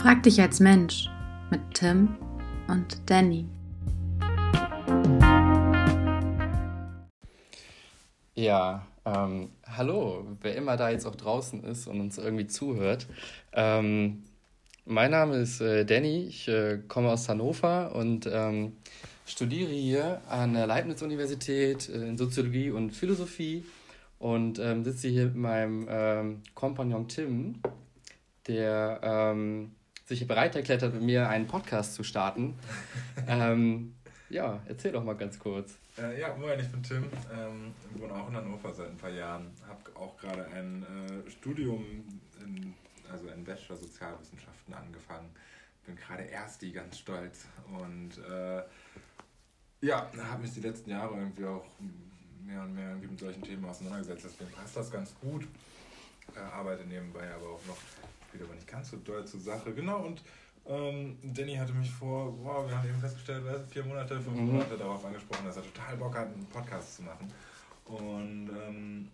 Frag dich als Mensch mit Tim und Danny. Ja, ähm, hallo, wer immer da jetzt auch draußen ist und uns irgendwie zuhört. Ähm, mein Name ist äh, Danny, ich äh, komme aus Hannover und ähm, studiere hier an der Leibniz-Universität äh, in Soziologie und Philosophie und ähm, sitze hier mit meinem ähm, Kompagnon Tim, der ähm, sich bereit erklärt hat, mit mir einen Podcast zu starten. ähm, ja, erzähl doch mal ganz kurz. Äh, ja, moin, ich bin Tim, ähm, wohne auch in Hannover seit ein paar Jahren, habe auch gerade ein äh, Studium, in, also in Bachelor Sozialwissenschaften angefangen, bin gerade Ersti, ganz stolz und äh, ja, habe mich die letzten Jahre irgendwie auch mehr und mehr mit solchen Themen auseinandergesetzt. Deswegen passt das ganz gut. Äh, arbeite nebenbei aber auch noch, geht aber nicht ganz so doll zur Sache. Genau, und ähm, Danny hatte mich vor, wow, wir haben eben festgestellt, vier Monate, fünf mhm. Monate darauf angesprochen, dass er total Bock hat, einen Podcast zu machen. Und ähm,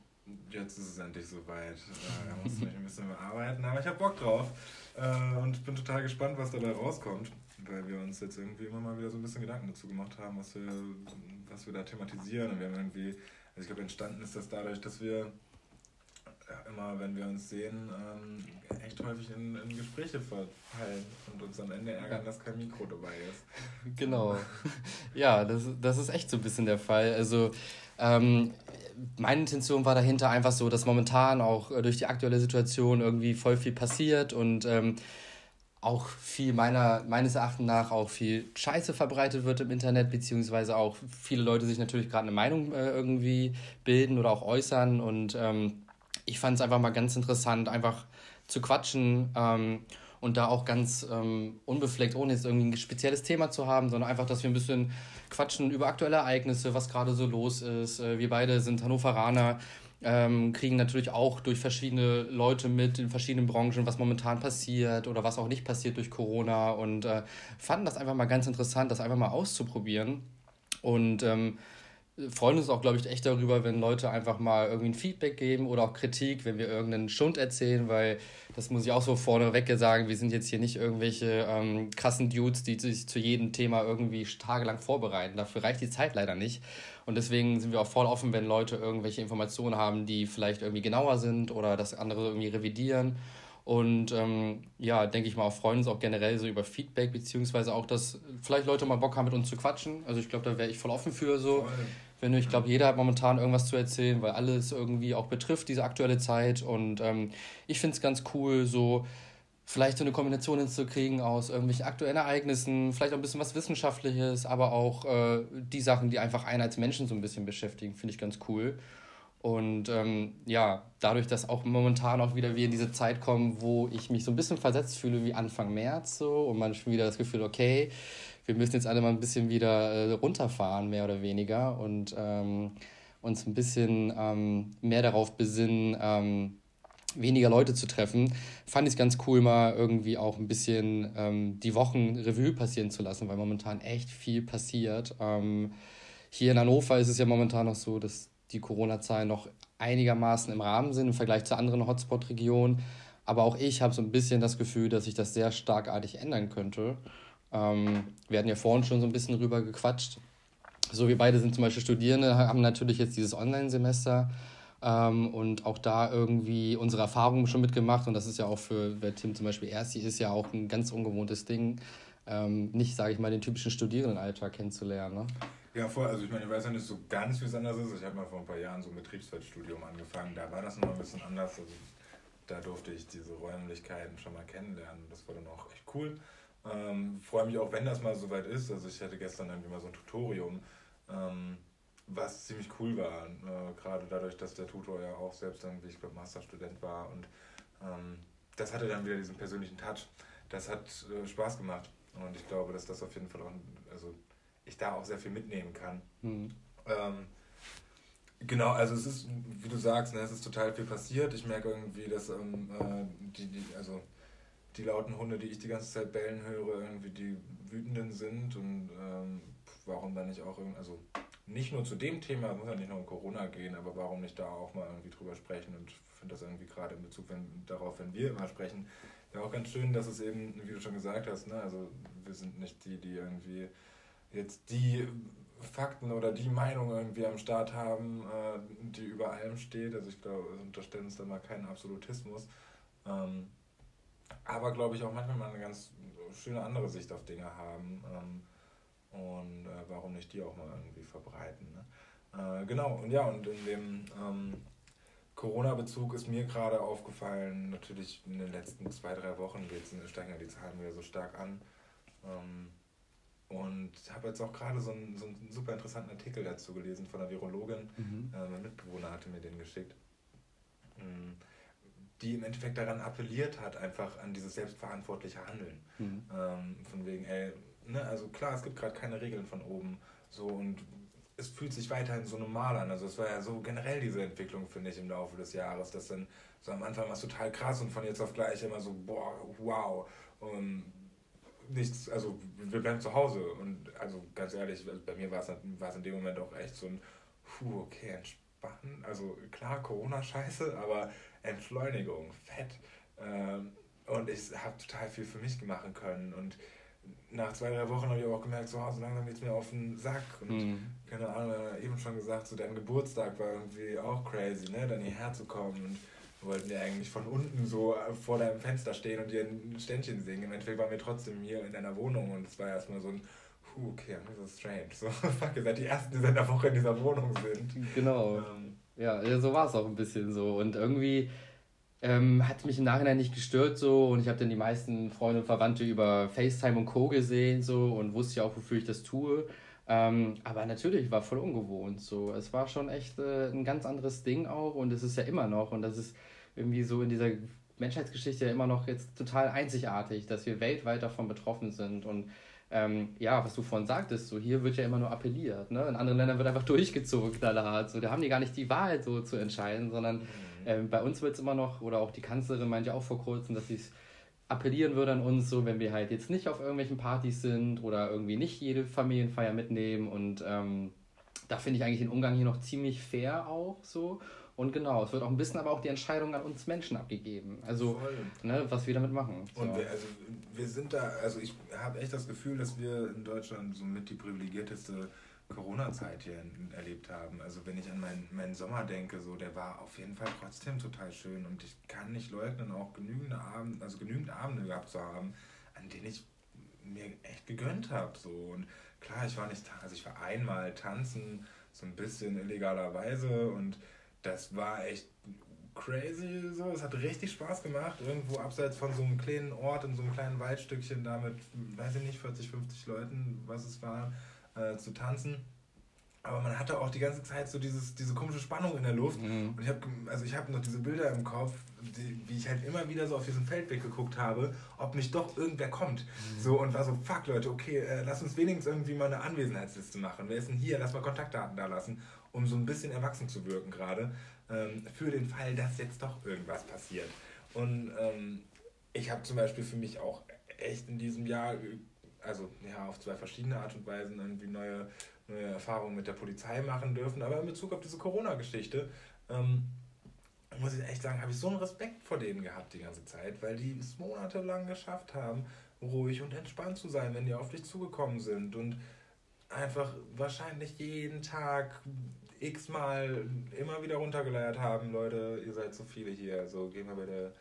jetzt ist es endlich soweit. Äh, er muss mich ein bisschen bearbeiten, aber ich habe Bock drauf äh, und bin total gespannt, was dabei rauskommt, weil wir uns jetzt irgendwie immer mal wieder so ein bisschen Gedanken dazu gemacht haben, was wir, was wir da thematisieren. Und wir haben irgendwie, also ich glaube, entstanden ist das dadurch, dass wir immer, wenn wir uns sehen, ähm, echt häufig in, in, Gespräche verfallen und uns am Ende ärgern, dass kein Mikro dabei ist. Genau. Ja, das, das ist echt so ein bisschen der Fall. Also, ähm, meine Intention war dahinter einfach so, dass momentan auch äh, durch die aktuelle Situation irgendwie voll viel passiert und ähm, auch viel meiner, meines Erachtens nach auch viel Scheiße verbreitet wird im Internet, beziehungsweise auch viele Leute sich natürlich gerade eine Meinung äh, irgendwie bilden oder auch äußern und ähm, ich fand es einfach mal ganz interessant, einfach zu quatschen ähm, und da auch ganz ähm, unbefleckt, ohne jetzt irgendwie ein spezielles Thema zu haben, sondern einfach, dass wir ein bisschen quatschen über aktuelle Ereignisse, was gerade so los ist. Äh, wir beide sind Hannoveraner, ähm, kriegen natürlich auch durch verschiedene Leute mit in verschiedenen Branchen, was momentan passiert oder was auch nicht passiert durch Corona und äh, fanden das einfach mal ganz interessant, das einfach mal auszuprobieren. Und ähm, freuen uns auch, glaube ich, echt darüber, wenn Leute einfach mal irgendwie ein Feedback geben oder auch Kritik, wenn wir irgendeinen Schund erzählen, weil das muss ich auch so vorneweg sagen, wir sind jetzt hier nicht irgendwelche ähm, krassen Dudes, die sich zu jedem Thema irgendwie tagelang vorbereiten. Dafür reicht die Zeit leider nicht. Und deswegen sind wir auch voll offen, wenn Leute irgendwelche Informationen haben, die vielleicht irgendwie genauer sind oder das andere irgendwie revidieren. Und ähm, ja, denke ich mal, freuen uns auch generell so über Feedback, beziehungsweise auch, dass vielleicht Leute mal Bock haben, mit uns zu quatschen. Also ich glaube, da wäre ich voll offen für so. Voll wenn ich glaube, jeder hat momentan irgendwas zu erzählen, weil alles irgendwie auch betrifft, diese aktuelle Zeit. Und ähm, ich finde es ganz cool, so vielleicht so eine Kombination hinzukriegen aus irgendwelchen aktuellen Ereignissen, vielleicht auch ein bisschen was Wissenschaftliches, aber auch äh, die Sachen, die einfach einen als Menschen so ein bisschen beschäftigen, finde ich ganz cool. Und ähm, ja, dadurch, dass auch momentan auch wieder wir in diese Zeit kommen, wo ich mich so ein bisschen versetzt fühle wie Anfang März so und man schon wieder das Gefühl, okay, wir müssen jetzt alle mal ein bisschen wieder äh, runterfahren, mehr oder weniger, und ähm, uns ein bisschen ähm, mehr darauf besinnen, ähm, weniger Leute zu treffen, fand ich es ganz cool, mal irgendwie auch ein bisschen ähm, die Wochen Revue passieren zu lassen, weil momentan echt viel passiert. Ähm, hier in Hannover ist es ja momentan noch so, dass die Corona-Zahlen noch einigermaßen im Rahmen sind im Vergleich zu anderen Hotspot-Regionen. Aber auch ich habe so ein bisschen das Gefühl, dass sich das sehr starkartig ändern könnte. Ähm, wir hatten ja vorhin schon so ein bisschen drüber gequatscht. So, wir beide sind zum Beispiel Studierende, haben natürlich jetzt dieses Online-Semester ähm, und auch da irgendwie unsere Erfahrungen schon mitgemacht. Und das ist ja auch für, wer Tim zum Beispiel Ersti ist, ja auch ein ganz ungewohntes Ding, ähm, nicht, sage ich mal, den typischen Studierendenalltag kennenzulernen. Ne? Ja, voll. Also ich meine, ich weiß ja nicht so ganz, wie es anders ist. Ich habe mal vor ein paar Jahren so ein Betriebswirtstudium angefangen. Da war das noch ein bisschen anders. Also da durfte ich diese Räumlichkeiten schon mal kennenlernen. Das war dann auch echt cool. Ähm, freue mich auch, wenn das mal soweit ist. Also ich hatte gestern irgendwie mal so ein Tutorium, ähm, was ziemlich cool war. Äh, Gerade dadurch, dass der Tutor ja auch selbst irgendwie, ich glaube, Masterstudent war. Und ähm, das hatte dann wieder diesen persönlichen Touch. Das hat äh, Spaß gemacht. Und ich glaube, dass das auf jeden Fall auch, also ich da auch sehr viel mitnehmen kann. Mhm. Ähm, genau, also es ist, wie du sagst, ne, es ist total viel passiert. Ich merke irgendwie, dass ähm, äh, die, die, also die lauten Hunde, die ich die ganze Zeit bellen höre, irgendwie die wütenden sind und ähm, warum dann nicht auch irgendwie, also nicht nur zu dem Thema, muss ja nicht nur um Corona gehen, aber warum nicht da auch mal irgendwie drüber sprechen und finde das irgendwie gerade in Bezug wenn, darauf, wenn wir immer sprechen, ja auch ganz schön, dass es eben, wie du schon gesagt hast, ne, also wir sind nicht die, die irgendwie jetzt die Fakten oder die Meinung irgendwie am Start haben, äh, die über allem steht. Also ich glaube, unterstellen uns da mal keinen Absolutismus. Ähm, aber glaube ich auch manchmal mal eine ganz schöne andere Sicht auf Dinge haben. Ähm, und äh, warum nicht die auch mal irgendwie verbreiten. Ne? Äh, genau, und ja, und in dem ähm, Corona-Bezug ist mir gerade aufgefallen, natürlich in den letzten zwei, drei Wochen geht's, steigen ja die Zahlen wieder so stark an. Ähm, und habe jetzt auch gerade so einen, so einen super interessanten Artikel dazu gelesen von einer Virologin. Mhm. Äh, mein Mitbewohner hatte mir den geschickt. Mhm die im Endeffekt daran appelliert hat, einfach an dieses selbstverantwortliche Handeln. Mhm. Ähm, von wegen, ey, ne, also klar, es gibt gerade keine Regeln von oben, so und es fühlt sich weiterhin so normal an. Also es war ja so generell diese Entwicklung, finde ich, im Laufe des Jahres, dass dann so am Anfang war es total krass und von jetzt auf gleich immer so, boah, wow. Und nichts, also wir bleiben zu Hause. Und also ganz ehrlich, also bei mir war es, war es in dem Moment auch echt so ein, puh, okay, entspannen. Also klar, Corona-Scheiße, aber Entschleunigung, fett. Ähm, und ich habe total viel für mich machen können. Und nach zwei, drei Wochen habe ich auch gemerkt, so, so langsam geht es mir auf den Sack. Und mhm. keine Ahnung, eben schon gesagt, so dein Geburtstag war irgendwie auch crazy, ne? Dann hierher zu kommen und wir wollten ja eigentlich von unten so vor deinem Fenster stehen und dir ein Ständchen singen. Im Endeffekt waren wir trotzdem hier in deiner Wohnung und es war erstmal so ein, okay, das ist strange. So, fuck, ihr seid die Ersten, die seit einer Woche in dieser Wohnung sind. Genau. Ähm, ja, so war es auch ein bisschen so. Und irgendwie ähm, hat mich im Nachhinein nicht gestört so und ich habe dann die meisten Freunde und Verwandte über FaceTime und Co. gesehen so und wusste ja auch, wofür ich das tue. Ähm, aber natürlich war voll ungewohnt so. Es war schon echt äh, ein ganz anderes Ding auch und es ist ja immer noch und das ist irgendwie so in dieser Menschheitsgeschichte ja immer noch jetzt total einzigartig, dass wir weltweit davon betroffen sind und ähm, ja, was du vorhin sagtest, so hier wird ja immer nur appelliert, ne? In anderen Ländern wird einfach durchgezogen, knallhart. So, da haben die gar nicht die Wahl so zu entscheiden, sondern mhm. ähm, bei uns wird es immer noch, oder auch die Kanzlerin meinte auch vor kurzem, dass sie es appellieren würde an uns, so wenn wir halt jetzt nicht auf irgendwelchen Partys sind oder irgendwie nicht jede Familienfeier mitnehmen. Und ähm, da finde ich eigentlich den Umgang hier noch ziemlich fair auch so. Und genau, es wird auch ein bisschen aber auch die Entscheidung an uns Menschen abgegeben. Also, ne, was wir damit machen. So. Und wir, also, wir sind da, also ich habe echt das Gefühl, dass wir in Deutschland somit die privilegierteste Corona-Zeit hier erlebt haben. Also wenn ich an meinen, meinen Sommer denke, so der war auf jeden Fall trotzdem total schön und ich kann nicht leugnen, auch genügend Abende, also genügend Abende gehabt zu haben, an denen ich mir echt gegönnt habe. So. Und klar, ich war nicht, also ich war einmal tanzen, so ein bisschen illegalerweise und das war echt crazy so. Es hat richtig Spaß gemacht. Irgendwo abseits von so einem kleinen Ort, in so einem kleinen Waldstückchen da mit, weiß ich nicht, 40, 50 Leuten, was es war, äh, zu tanzen. Aber man hatte auch die ganze Zeit so dieses, diese komische Spannung in der Luft. Mhm. Und ich habe also hab noch diese Bilder im Kopf, die, wie ich halt immer wieder so auf diesen Feldweg geguckt habe, ob nicht doch irgendwer kommt. Mhm. So und war so, fuck Leute, okay, äh, lass uns wenigstens irgendwie mal eine Anwesenheitsliste machen. Wer ist denn hier? Lass mal Kontaktdaten da lassen um so ein bisschen erwachsen zu wirken gerade, ähm, für den Fall, dass jetzt doch irgendwas passiert. Und ähm, ich habe zum Beispiel für mich auch echt in diesem Jahr, also ja, auf zwei verschiedene Art und Weisen irgendwie neue, neue Erfahrungen mit der Polizei machen dürfen. Aber in Bezug auf diese Corona-Geschichte, ähm, muss ich echt sagen, habe ich so einen Respekt vor denen gehabt die ganze Zeit, weil die es monatelang geschafft haben, ruhig und entspannt zu sein, wenn die auf dich zugekommen sind und einfach wahrscheinlich jeden Tag x-mal immer wieder runtergeleiert haben, Leute, ihr seid so viele hier, so gehen wir bitte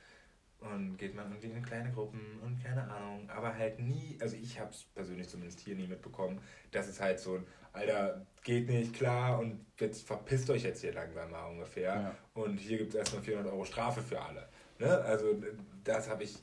und geht man irgendwie in kleine Gruppen und keine Ahnung, aber halt nie, also ich habe es persönlich zumindest hier nie mitbekommen, dass es halt so ein, Alter, geht nicht, klar und jetzt verpisst euch jetzt hier langsam mal ungefähr ja. und hier gibt es erstmal 400 Euro Strafe für alle. Ne? Also das habe ich,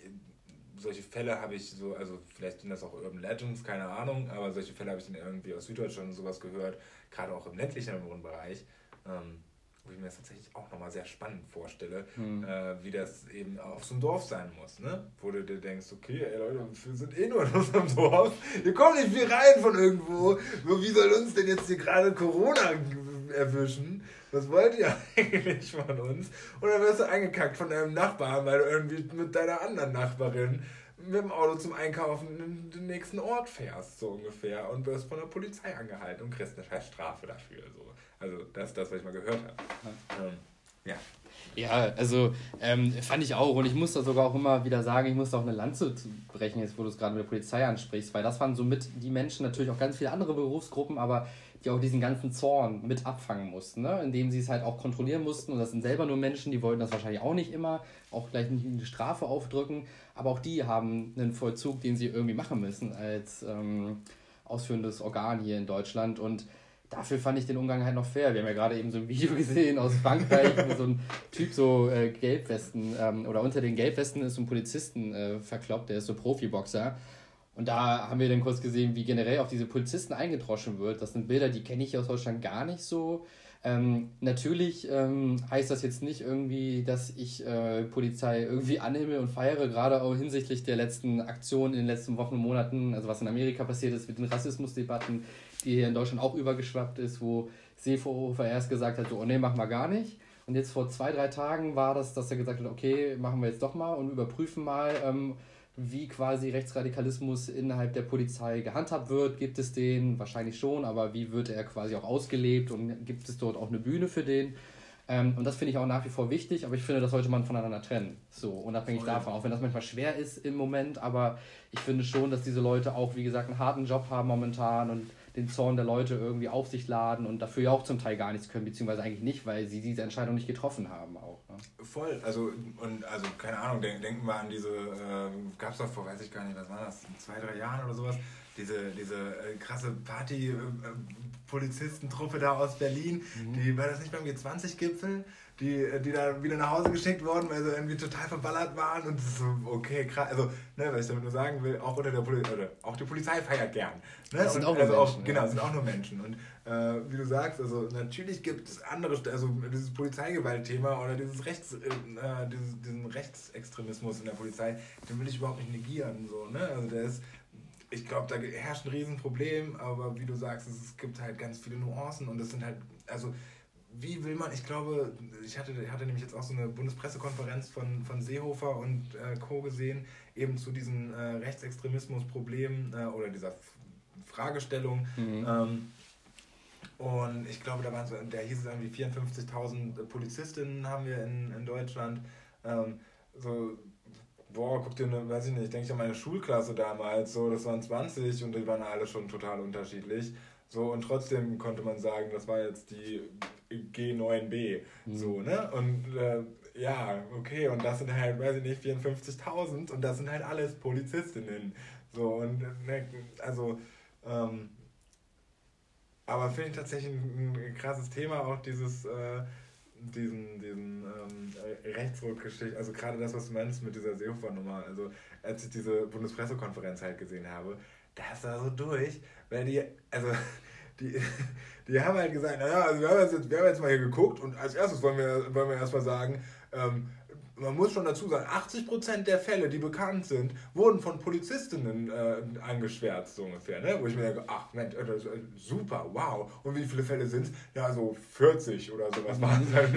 solche Fälle habe ich so, also vielleicht sind das auch Urban Legends, keine Ahnung, aber solche Fälle habe ich dann irgendwie aus Süddeutschland und sowas gehört, gerade auch im ländlichen Bereich, ähm, wo ich mir das tatsächlich auch nochmal sehr spannend vorstelle, mhm. äh, wie das eben auf so einem Dorf sein muss, ne? Wo du dir denkst, okay, ey Leute, wir sind eh nur in unserem Dorf, wir kommen nicht viel rein von irgendwo, so wie soll uns denn jetzt hier gerade Corona erwischen? Was wollt ihr eigentlich von uns? Und dann wirst du eingekackt von deinem Nachbarn, weil du irgendwie mit deiner anderen Nachbarin mit dem Auto zum Einkaufen in den nächsten Ort fährst, so ungefähr, und wirst von der Polizei angehalten und kriegst eine scheiß Strafe dafür. So. Also das ist das, was ich mal gehört habe. Ähm, ja. Ja, also ähm, fand ich auch. Und ich muss da sogar auch immer wieder sagen, ich muss da auch eine Lanze brechen, jetzt wo du es gerade mit der Polizei ansprichst, weil das waren somit die Menschen, natürlich auch ganz viele andere Berufsgruppen, aber die auch diesen ganzen Zorn mit abfangen mussten, ne? indem sie es halt auch kontrollieren mussten. Und das sind selber nur Menschen, die wollten das wahrscheinlich auch nicht immer, auch gleich nicht eine Strafe aufdrücken. Aber auch die haben einen Vollzug, den sie irgendwie machen müssen als ähm, ausführendes Organ hier in Deutschland. Und dafür fand ich den Umgang halt noch fair. Wir haben ja gerade eben so ein Video gesehen aus Frankreich, wo so ein Typ so äh, Gelbwesten ähm, oder unter den Gelbwesten ist so ein Polizisten äh, verkloppt, der ist so Profiboxer. Und da haben wir dann kurz gesehen, wie generell auf diese Polizisten eingedroschen wird. Das sind Bilder, die kenne ich aus Deutschland gar nicht so. Ähm, natürlich ähm, heißt das jetzt nicht irgendwie, dass ich äh, Polizei irgendwie anhimmel und feiere, gerade auch hinsichtlich der letzten Aktionen in den letzten Wochen und Monaten, also was in Amerika passiert ist mit den Rassismusdebatten, die hier in Deutschland auch übergeschwappt ist, wo Seehofer erst gesagt hat, so, oh nee, machen wir gar nicht. Und jetzt vor zwei, drei Tagen war das, dass er gesagt hat, okay, machen wir jetzt doch mal und überprüfen mal, ähm, wie quasi Rechtsradikalismus innerhalb der Polizei gehandhabt wird. Gibt es den? Wahrscheinlich schon, aber wie wird er quasi auch ausgelebt und gibt es dort auch eine Bühne für den? Ähm, und das finde ich auch nach wie vor wichtig, aber ich finde, das sollte man voneinander trennen. So, unabhängig Voll. davon, auch wenn das manchmal schwer ist im Moment, aber ich finde schon, dass diese Leute auch, wie gesagt, einen harten Job haben momentan und den Zorn der Leute irgendwie auf sich laden und dafür ja auch zum Teil gar nichts können, beziehungsweise eigentlich nicht, weil sie diese Entscheidung nicht getroffen haben auch. Ne? Voll, also und also keine Ahnung, denk, denken wir an diese, äh, gab es doch vor, weiß ich gar nicht, was war das, zwei, drei Jahren oder sowas, diese, diese äh, krasse Party-Polizistentruppe äh, da aus Berlin, mhm. die, war das nicht beim G20-Gipfel? Die, die da wieder nach Hause geschickt wurden, weil sie irgendwie total verballert waren und so, okay, krass. Also, ne, was ich damit nur sagen will, auch unter der Polizei, oder auch die Polizei feiert gern. Ne? Das sind und, auch nur also Menschen. Auch, genau, sind auch nur Menschen. Und äh, wie du sagst, also natürlich gibt es andere, also dieses Polizeigewaltthema oder dieses Rechts, äh, dieses, diesen Rechtsextremismus in der Polizei, den will ich überhaupt nicht negieren. So, ne? Also der ist ich glaube, da herrscht ein Riesenproblem, aber wie du sagst, es, gibt halt ganz viele Nuancen und es sind halt, also wie will man, ich glaube, ich hatte, hatte nämlich jetzt auch so eine Bundespressekonferenz von, von Seehofer und äh, Co. gesehen, eben zu diesen äh, Rechtsextremismus-Problemen äh, oder dieser Fragestellung. Mhm. Ähm, und ich glaube, da waren so, da hieß es irgendwie 54.000 Polizistinnen haben wir in, in Deutschland. Ähm, so, boah, guck dir, ne, weiß ich nicht, denke ich an meine Schulklasse damals, so, das waren 20 und die waren alle schon total unterschiedlich. So, und trotzdem konnte man sagen, das war jetzt die G9B. Mhm. So, ne? Und äh, ja, okay, und das sind halt, weiß ich nicht, 54.000 und das sind halt alles Polizistinnen. So, und ne, also, ähm, aber finde ich tatsächlich ein, ein, krasses Thema, auch dieses, äh, diesen, diesen ähm, Rechtsruckgeschichte, also gerade das, was du meinst mit dieser Seehofer-Nummer, also als ich diese Bundespressekonferenz halt gesehen habe, das war so durch, weil die, also die, die haben halt gesagt, naja, also wir haben, jetzt, wir haben jetzt mal hier geguckt und als erstes wollen wir, wollen wir erstmal sagen, ähm, man muss schon dazu sagen, 80% der Fälle, die bekannt sind, wurden von Polizistinnen äh, angeschwärzt, so ungefähr. Ne? Wo ich mir denke, ach Mensch, äh, super, wow. Und wie viele Fälle sind es? Ja, so 40 oder sowas waren es halt.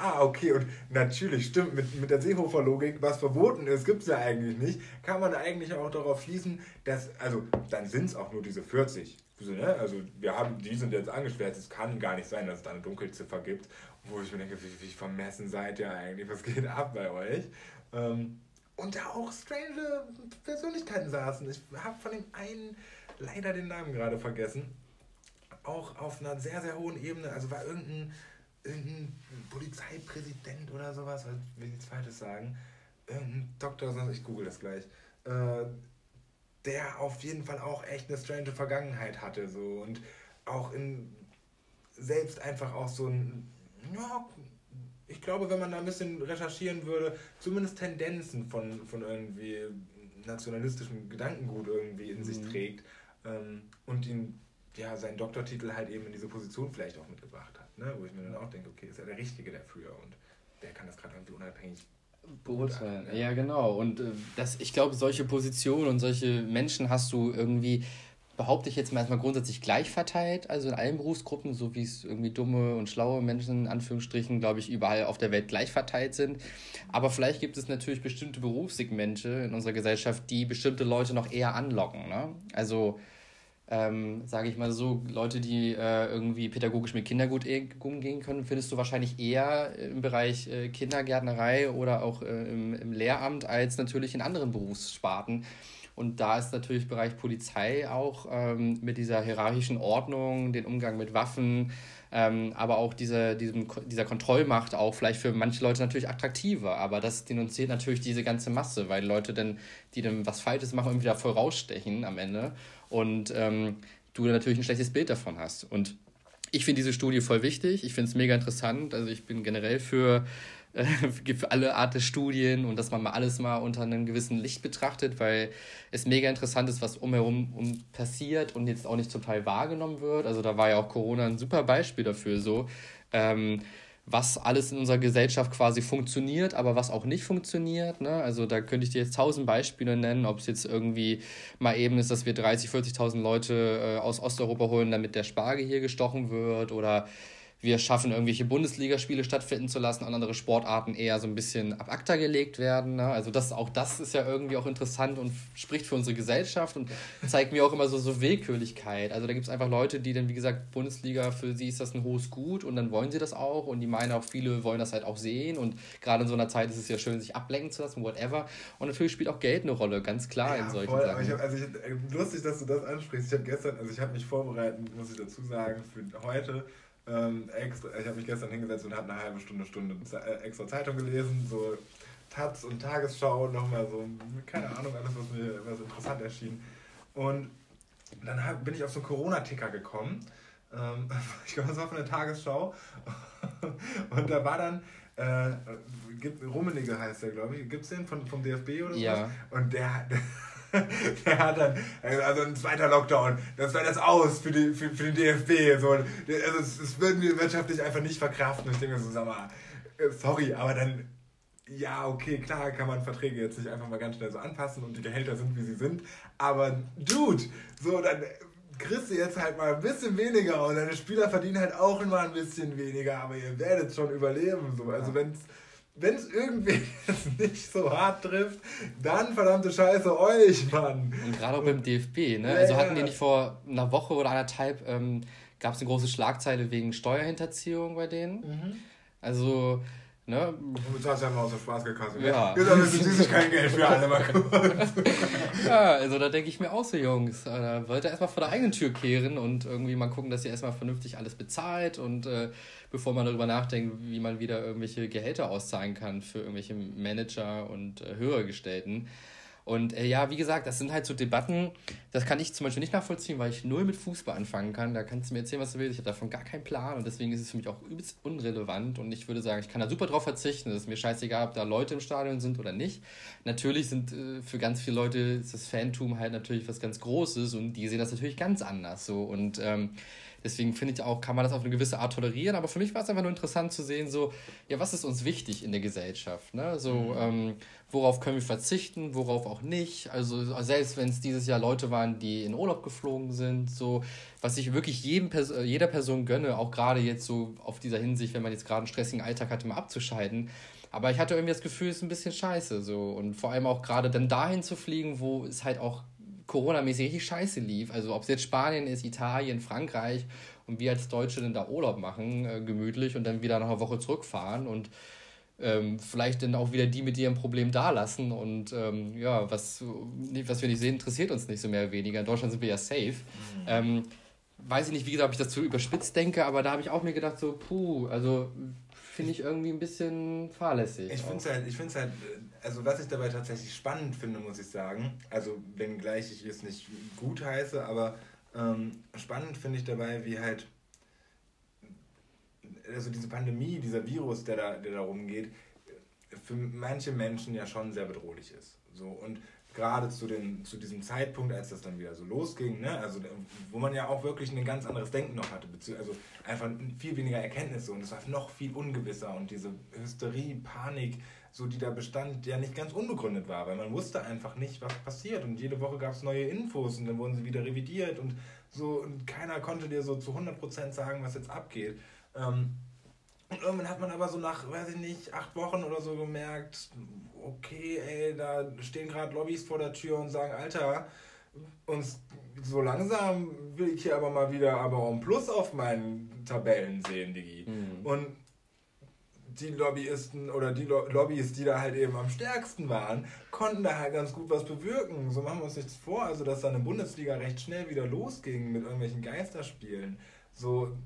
Ah, okay, und natürlich, stimmt, mit, mit der Seehofer-Logik, was verboten ist, gibt es ja eigentlich nicht, kann man eigentlich auch darauf schließen, dass, also, dann sind es auch nur diese 40. Ne? Also wir haben, die sind jetzt angeschwärzt, es kann gar nicht sein, dass es da eine Dunkelziffer gibt, wo ich mir denke, wie, wie vermessen seid ihr eigentlich, was geht ab bei euch? Ähm, und da auch strange Persönlichkeiten saßen. Ich habe von dem einen leider den Namen gerade vergessen. Auch auf einer sehr, sehr hohen Ebene, also war irgendein, irgendein Polizeipräsident oder sowas, will ich Falsches sagen. Irgendein Doktor, ich google das gleich. Äh, der auf jeden Fall auch echt eine strange Vergangenheit hatte. So. Und auch in selbst einfach auch so ein, ja, ich glaube, wenn man da ein bisschen recherchieren würde, zumindest Tendenzen von, von irgendwie nationalistischem Gedankengut irgendwie in mhm. sich trägt ähm, und ihn ja seinen Doktortitel halt eben in diese Position vielleicht auch mitgebracht hat, ne? wo ich mir dann auch denke, okay, ist ja der Richtige dafür und der kann das gerade irgendwie unabhängig beurteilen. Ja. ja, genau. Und äh, das, ich glaube, solche Positionen und solche Menschen hast du irgendwie, behaupte ich jetzt mal erstmal grundsätzlich gleich verteilt, also in allen Berufsgruppen, so wie es irgendwie dumme und schlaue Menschen in Anführungsstrichen, glaube ich, überall auf der Welt gleich verteilt sind. Aber vielleicht gibt es natürlich bestimmte Berufssegmente in unserer Gesellschaft, die bestimmte Leute noch eher anlocken. Ne? Also ähm, sage ich mal so, Leute, die äh, irgendwie pädagogisch mit Kindern gut e-, umgehen können, findest du wahrscheinlich eher im Bereich äh, Kindergärtnerei oder auch äh, im, im Lehramt als natürlich in anderen Berufssparten. Und da ist natürlich Bereich Polizei auch ähm, mit dieser hierarchischen Ordnung, den Umgang mit Waffen, ähm, aber auch diese, diesem, dieser Kontrollmacht auch vielleicht für manche Leute natürlich attraktiver. Aber das denunziert natürlich diese ganze Masse, weil Leute dann, die dann was Falsches machen, irgendwie da voll rausstechen am Ende. Und ähm, du natürlich ein schlechtes Bild davon hast. Und ich finde diese Studie voll wichtig. Ich finde es mega interessant. Also ich bin generell für äh, für alle Art der Studien und dass man mal alles mal unter einem gewissen Licht betrachtet, weil es mega interessant ist, was umherum um passiert und jetzt auch nicht zum Teil wahrgenommen wird. Also da war ja auch Corona ein super Beispiel dafür so. Ähm, was alles in unserer Gesellschaft quasi funktioniert, aber was auch nicht funktioniert. Ne? Also da könnte ich dir jetzt tausend Beispiele nennen, ob es jetzt irgendwie mal eben ist, dass wir 30.000, 40.000 Leute äh, aus Osteuropa holen, damit der Spargel hier gestochen wird oder wir schaffen, irgendwelche Bundesligaspiele stattfinden zu lassen, andere Sportarten eher so ein bisschen ab ACTA gelegt werden. Ne? Also das, auch das ist ja irgendwie auch interessant und spricht für unsere Gesellschaft und zeigt mir auch immer so, so Willkürlichkeit. Also da gibt es einfach Leute, die dann, wie gesagt, Bundesliga, für sie ist das ein hohes Gut und dann wollen sie das auch und die meinen auch, viele wollen das halt auch sehen und gerade in so einer Zeit ist es ja schön, sich ablenken zu lassen, whatever. Und natürlich spielt auch Geld eine Rolle, ganz klar ja, in solchen voll, Sachen. Ich hab, also ich, äh, lustig, dass du das ansprichst. Ich habe gestern, also ich habe mich vorbereitet, muss ich dazu sagen, für heute ähm, extra, ich habe mich gestern hingesetzt und habe eine halbe Stunde, Stunde äh, extra Zeitung gelesen, so Taz und Tagesschau, nochmal so, keine Ahnung, alles, was mir was interessant erschien. Und dann hab, bin ich auf so einen Corona-Ticker gekommen. Ähm, ich glaube, das war von der Tagesschau. und da war dann, äh, Rummenigge heißt der, glaube ich. Gibt es den von, vom DFB oder so? Ja. Und der, der der hat dann, also ein zweiter Lockdown, das wäre das aus für, die, für, für den DFB. So. Also das, das würden wir wirtschaftlich einfach nicht verkraften. Ich denke so, sag mal, äh, sorry, aber dann, ja, okay, klar kann man Verträge jetzt nicht einfach mal ganz schnell so anpassen und die Gehälter sind, wie sie sind. Aber Dude, so, dann kriegst du jetzt halt mal ein bisschen weniger und deine Spieler verdienen halt auch immer ein bisschen weniger, aber ihr werdet schon überleben. So. Also wenn es wenn es irgendwie nicht so hart trifft, dann verdammte Scheiße euch, Mann. Und gerade auch beim DFB, ne? Ja, also hatten die nicht vor einer Woche oder anderthalb, ähm, gab es eine große Schlagzeile wegen Steuerhinterziehung bei denen. Mhm. Also Ne? Du bezahlst ja immer aus der Spaßkasse. Ja. Jetzt haben wir kein Geld für alle mal Ja, also da denke ich mir auch so, Jungs, äh, da wollt ihr erstmal vor der eigenen Tür kehren und irgendwie mal gucken, dass ihr erstmal vernünftig alles bezahlt und äh, bevor man darüber nachdenkt, wie man wieder irgendwelche Gehälter auszahlen kann für irgendwelche Manager und äh, Höhergestellten. Und äh, ja, wie gesagt, das sind halt so Debatten, das kann ich zum Beispiel nicht nachvollziehen, weil ich null mit Fußball anfangen kann. Da kannst du mir erzählen, was du willst. Ich habe davon gar keinen Plan und deswegen ist es für mich auch übelst unrelevant. Und ich würde sagen, ich kann da super drauf verzichten. Es ist mir scheißegal, ob da Leute im Stadion sind oder nicht. Natürlich sind äh, für ganz viele Leute ist das Fantum halt natürlich was ganz Großes und die sehen das natürlich ganz anders so. Und ähm, Deswegen finde ich auch, kann man das auf eine gewisse Art tolerieren. Aber für mich war es einfach nur interessant zu sehen, so, ja, was ist uns wichtig in der Gesellschaft? Ne? So, mhm. ähm, worauf können wir verzichten, worauf auch nicht. Also selbst wenn es dieses Jahr Leute waren, die in Urlaub geflogen sind, so, was ich wirklich jedem Pers äh, jeder Person gönne, auch gerade jetzt so auf dieser Hinsicht, wenn man jetzt gerade einen stressigen Alltag hatte, mal abzuschalten. Aber ich hatte irgendwie das Gefühl, es ist ein bisschen scheiße so. Und vor allem auch gerade dann dahin zu fliegen, wo es halt auch Corona-mäßig richtig scheiße lief. Also ob es jetzt Spanien ist, Italien, Frankreich und wir als Deutsche dann da Urlaub machen, äh, gemütlich und dann wieder nach einer Woche zurückfahren und ähm, vielleicht dann auch wieder die mit ihrem Problem da lassen und ähm, ja, was, was wir nicht sehen, interessiert uns nicht so mehr oder weniger. In Deutschland sind wir ja safe. Mhm. Ähm, weiß ich nicht, wie gesagt, ob ich das zu überspitzt denke, aber da habe ich auch mir gedacht, so, puh, also finde ich irgendwie ein bisschen fahrlässig. Ich finde es halt, halt, also was ich dabei tatsächlich spannend finde, muss ich sagen, also wenngleich ich es nicht gut heiße, aber ähm, spannend finde ich dabei, wie halt, also diese Pandemie, dieser Virus, der da, der da rumgeht, für manche Menschen ja schon sehr bedrohlich ist. So, und gerade zu, den, zu diesem Zeitpunkt, als das dann wieder so losging, ne? also wo man ja auch wirklich ein ganz anderes Denken noch hatte, also einfach viel weniger Erkenntnisse und es war noch viel ungewisser und diese Hysterie, Panik, so die da bestand, ja nicht ganz unbegründet war, weil man wusste einfach nicht, was passiert und jede Woche gab es neue Infos und dann wurden sie wieder revidiert und so und keiner konnte dir so zu 100% sagen, was jetzt abgeht. Ähm, und irgendwann hat man aber so nach, weiß ich nicht, acht Wochen oder so gemerkt, okay, ey, da stehen gerade Lobbys vor der Tür und sagen, Alter, uns so langsam will ich hier aber mal wieder aber auch ein Plus auf meinen Tabellen sehen, Digi. Mhm. Und die Lobbyisten oder die Lo Lobbys, die da halt eben am stärksten waren, konnten da halt ganz gut was bewirken. So machen wir uns nichts vor, also dass dann eine Bundesliga recht schnell wieder losging mit irgendwelchen Geisterspielen. So,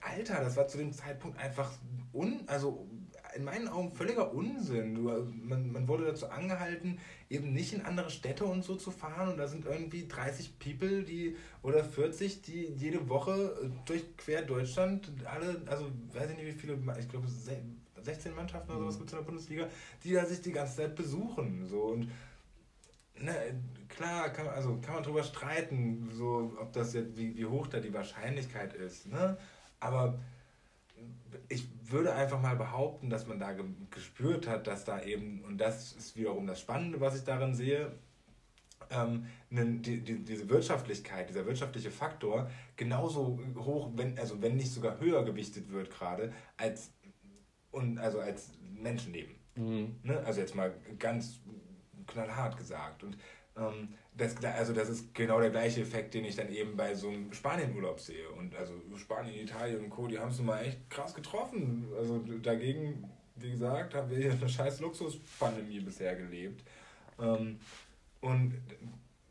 Alter, das war zu dem Zeitpunkt einfach un, also in meinen Augen völliger Unsinn. Du, man, man wurde dazu angehalten, eben nicht in andere Städte und so zu fahren und da sind irgendwie 30 People, die oder 40, die jede Woche durch quer Deutschland alle, also weiß ich nicht wie viele, ich glaube 16 Mannschaften oder sowas Mhm. gibt es in der Bundesliga, die da sich die ganze Zeit besuchen. So und ne, klar, kann, man- also kann man drüber streiten, so, ob das jetzt, wie, wie hoch da die Wahrscheinlichkeit ist. Ne? Aber ich würde einfach mal behaupten, dass man da ge gespürt hat, dass da eben, und das ist wiederum das Spannende, was ich darin sehe, ähm, die, die, diese Wirtschaftlichkeit, dieser wirtschaftliche Faktor genauso hoch, wenn, also wenn nicht sogar höher gewichtet wird gerade, als, und, also als Menschenleben. Mhm. Ne? Also jetzt mal ganz knallhart gesagt. Und ähm, das, also das ist genau der gleiche Effekt, den ich dann eben bei so einem Spanienurlaub sehe. Und also Spanien, Italien und Co., die haben es nun mal echt krass getroffen. Also dagegen, wie gesagt, haben wir hier eine scheiß Luxuspandemie bisher gelebt. Ähm, und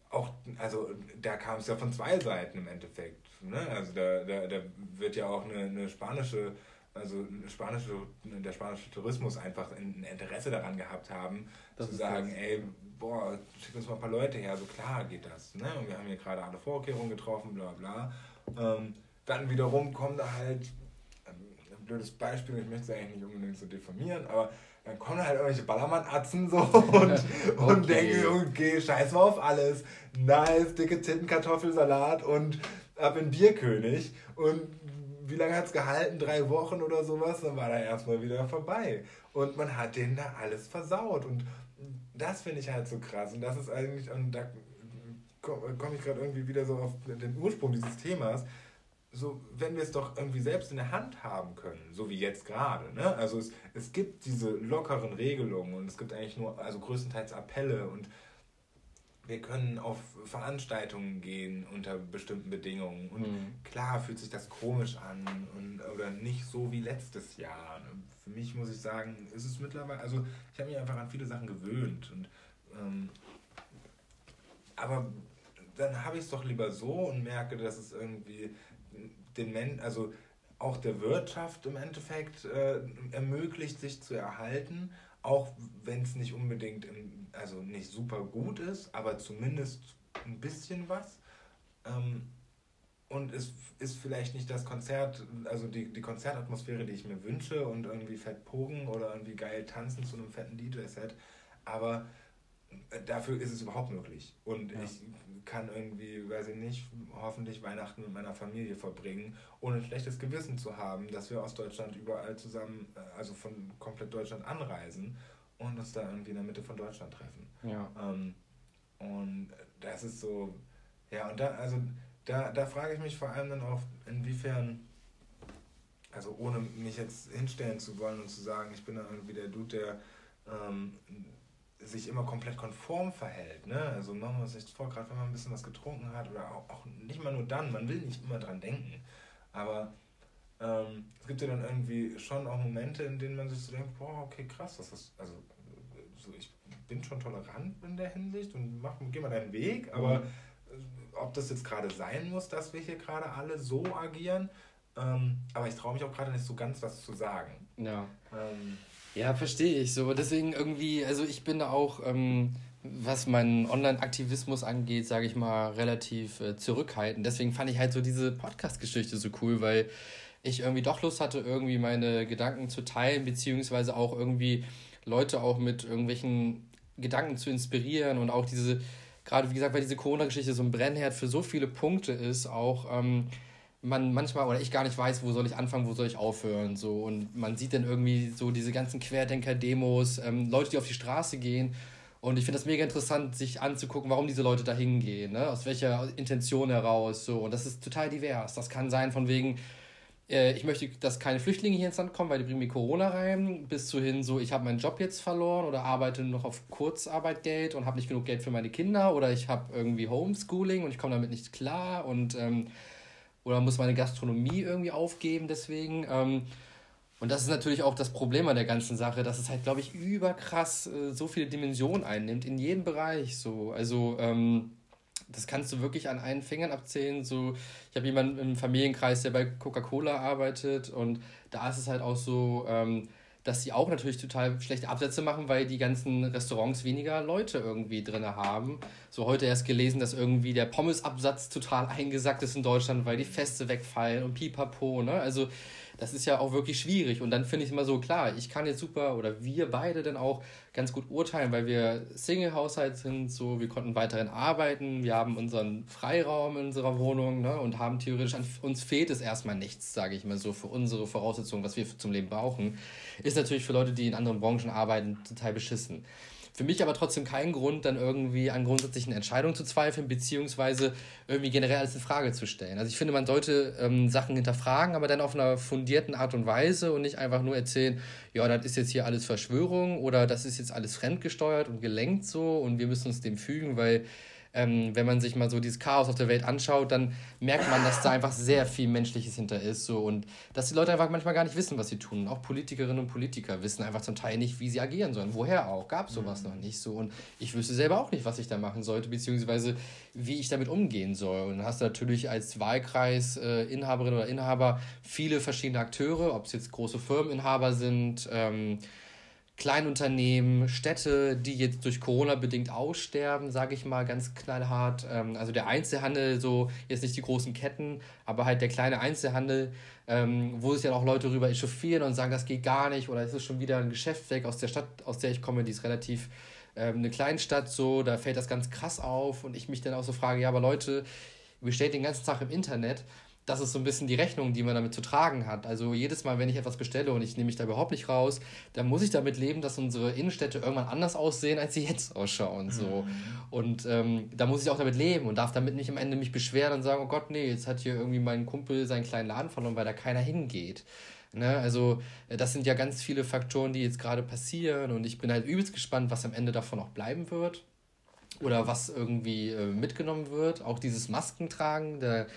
auch, also da kam es ja von zwei Seiten im Endeffekt. Ne? Also da, da, da wird ja auch eine, eine spanische, also spanische, der spanische Tourismus einfach ein Interesse daran gehabt haben, Das zu sagen, das. ey, boah, schick uns mal ein paar Leute her, so klar geht das. Ne? Und wir haben hier gerade alle Vorkehrungen getroffen, bla bla. Ähm, dann wiederum kommen da halt, ähm, ein blödes Beispiel, ich möchte es eigentlich nicht unbedingt so diffamieren, aber dann kommen halt irgendwelche Ballermann-Atzen so und, und Okay. denken, okay, scheiß mal auf alles. Nice, dicke Titten, Kartoffelsalat und ab in Bierkönig. Und wie lange hat es gehalten? Drei Wochen oder sowas? Dann war er erstmal wieder vorbei. Und man hat denen da alles versaut. Und das finde ich halt so krass. Und das ist eigentlich, und da komme komm ich gerade irgendwie wieder so auf den Ursprung dieses Themas. So, wenn wir es doch irgendwie selbst in der Hand haben können, so wie jetzt gerade. Ne? Also es, es gibt diese lockeren Regelungen und es gibt eigentlich nur, also größtenteils Appelle und wir können auf Veranstaltungen gehen unter bestimmten Bedingungen. Und Mhm. klar fühlt sich das komisch an und, oder nicht so wie letztes Jahr. Für mich muss ich sagen, ist es mittlerweile, also ich habe mich einfach an viele Sachen gewöhnt. Und, ähm, aber dann habe ich es doch lieber so und merke, dass es irgendwie den Menschen, also auch der Wirtschaft im Endeffekt äh, ermöglicht, sich zu erhalten, auch wenn es nicht unbedingt, im, also nicht super gut ist, aber zumindest ein bisschen was. Ähm, und es ist vielleicht nicht das Konzert, also die, die Konzertatmosphäre, die ich mir wünsche und irgendwie fett pogen oder irgendwie geil tanzen zu einem fetten DJ-Set, aber dafür ist es überhaupt möglich. Und Ja. ich kann irgendwie, weiß ich nicht, hoffentlich Weihnachten mit meiner Familie verbringen, ohne ein schlechtes Gewissen zu haben, dass wir aus Deutschland überall zusammen, äh, also von komplett Deutschland anreisen und uns da irgendwie in der Mitte von Deutschland treffen. Ja. Ähm, und das ist so, ja, und da, also da, da frage ich mich vor allem dann auch, inwiefern, also ohne mich jetzt hinstellen zu wollen und zu sagen, ich bin da irgendwie der Dude, der ähm, sich immer komplett konform verhält. Ne? Also machen wir uns nichts vor, gerade wenn man ein bisschen was getrunken hat oder auch, auch nicht mal nur dann, man will nicht immer dran denken. Aber ähm, es gibt ja dann irgendwie schon auch Momente, in denen man sich so denkt, boah, okay, krass, das ist, also so, ich bin schon tolerant in der Hinsicht und mach, geh mal deinen Weg, aber Mhm. äh, ob das jetzt gerade sein muss, dass wir hier gerade alle so agieren, ähm, aber ich traue mich auch gerade nicht so ganz was zu sagen. Ja. Ähm, Ja, verstehe ich so. Deswegen irgendwie, also ich bin da auch, ähm, was meinen Online-Aktivismus angeht, sage ich mal, relativ äh, zurückhaltend. Deswegen fand ich halt so diese Podcast-Geschichte so cool, weil ich irgendwie doch Lust hatte, irgendwie meine Gedanken zu teilen, beziehungsweise auch irgendwie Leute auch mit irgendwelchen Gedanken zu inspirieren und auch diese, gerade wie gesagt, weil diese Corona-Geschichte so ein Brennherd für so viele Punkte ist, auch ähm, man manchmal oder ich gar nicht weiß, wo soll ich anfangen, wo soll ich aufhören. So. Und man sieht dann irgendwie so diese ganzen Querdenker-Demos, ähm, Leute, die auf die Straße gehen. Und ich finde das mega interessant, sich anzugucken, warum diese Leute da hingehen, ne? aus welcher Intention heraus. So. Und das ist total divers. Das kann sein von wegen, äh, ich möchte, dass keine Flüchtlinge hier ins Land kommen, weil die bringen mir Corona rein, bis zu hin so, ich habe meinen Job jetzt verloren oder arbeite noch auf Kurzarbeitgeld und habe nicht genug Geld für meine Kinder oder ich habe irgendwie Homeschooling und ich komme damit nicht klar und ähm, oder muss meine Gastronomie irgendwie aufgeben deswegen. Ähm, und das ist natürlich auch das Problem an der ganzen Sache, dass es halt, glaube ich, überkrass äh, so viele Dimensionen einnimmt, in jedem Bereich so. Also, ähm, das kannst du wirklich an einen Fingern abzählen. So, ich habe jemanden im Familienkreis, der bei Coca-Cola arbeitet und da ist es halt auch so, ähm, dass sie auch natürlich total schlechte Absätze machen, weil die ganzen Restaurants weniger Leute irgendwie drin haben. So heute erst gelesen, dass irgendwie der Pommesabsatz total eingesackt ist in Deutschland, weil die Feste wegfallen und pipapo, ne? Also das ist ja auch wirklich schwierig. Und dann finde ich immer so, klar, ich kann jetzt super oder wir beide dann auch ganz gut urteilen, weil wir Single-Haushalt sind, so, wir konnten weiterhin arbeiten, wir haben unseren Freiraum in unserer Wohnung ne, und haben theoretisch, an uns fehlt es erstmal nichts, sage ich mal so, für unsere Voraussetzungen, was wir zum Leben brauchen. Ist natürlich für Leute, die in anderen Branchen arbeiten, total beschissen. Für mich aber trotzdem kein Grund, dann irgendwie an grundsätzlichen Entscheidungen zu zweifeln, beziehungsweise irgendwie generell alles in Frage zu stellen. Also ich finde, man sollte ähm, Sachen hinterfragen, aber dann auf einer fundierten Art und Weise und nicht einfach nur erzählen, ja, das ist jetzt hier alles Verschwörung oder das ist jetzt alles fremdgesteuert und gelenkt so und wir müssen uns dem fügen, weil ähm, wenn man sich mal so dieses Chaos auf der Welt anschaut, dann merkt man, dass da einfach sehr viel Menschliches hinter ist. So, und dass die Leute einfach manchmal gar nicht wissen, was sie tun. Auch Politikerinnen und Politiker wissen einfach zum Teil nicht, wie sie agieren sollen. Woher auch? Gab es sowas mhm. noch nicht so. Und ich wüsste selber auch nicht, was ich da machen sollte, beziehungsweise wie ich damit umgehen soll. Und dann hast du natürlich als Wahlkreis äh, oder Inhaber viele verschiedene Akteure, ob es jetzt große Firmeninhaber sind, ähm, Kleinunternehmen, Städte, die jetzt durch Corona bedingt aussterben, sage ich mal ganz knallhart. Ähm, also der Einzelhandel, so jetzt nicht die großen Ketten, aber halt der kleine Einzelhandel, ähm, wo sich dann auch Leute darüber echauffieren und sagen, das geht gar nicht oder es ist schon wieder ein Geschäft weg aus der Stadt, aus der ich komme, die ist relativ ähm, eine Kleinstadt so, da fällt das ganz krass auf und ich mich dann auch so frage, ja, aber Leute, ihr bestellt den ganzen Tag im Internet das ist so ein bisschen die Rechnung, die man damit zu tragen hat. Also jedes Mal, wenn ich etwas bestelle und ich nehme mich da überhaupt nicht raus, dann muss ich damit leben, dass unsere Innenstädte irgendwann anders aussehen, als sie jetzt ausschauen. So. Mhm. Und ähm, da muss ich auch damit leben und darf damit nicht am Ende mich beschweren und sagen, oh Gott, nee, jetzt hat hier irgendwie mein Kumpel seinen kleinen Laden verloren, weil da keiner hingeht. Ne? Also äh, das sind ja ganz viele Faktoren, die jetzt gerade passieren und ich bin halt übelst gespannt, was am Ende davon auch bleiben wird oder was irgendwie äh, mitgenommen wird. Auch dieses Maskentragen, der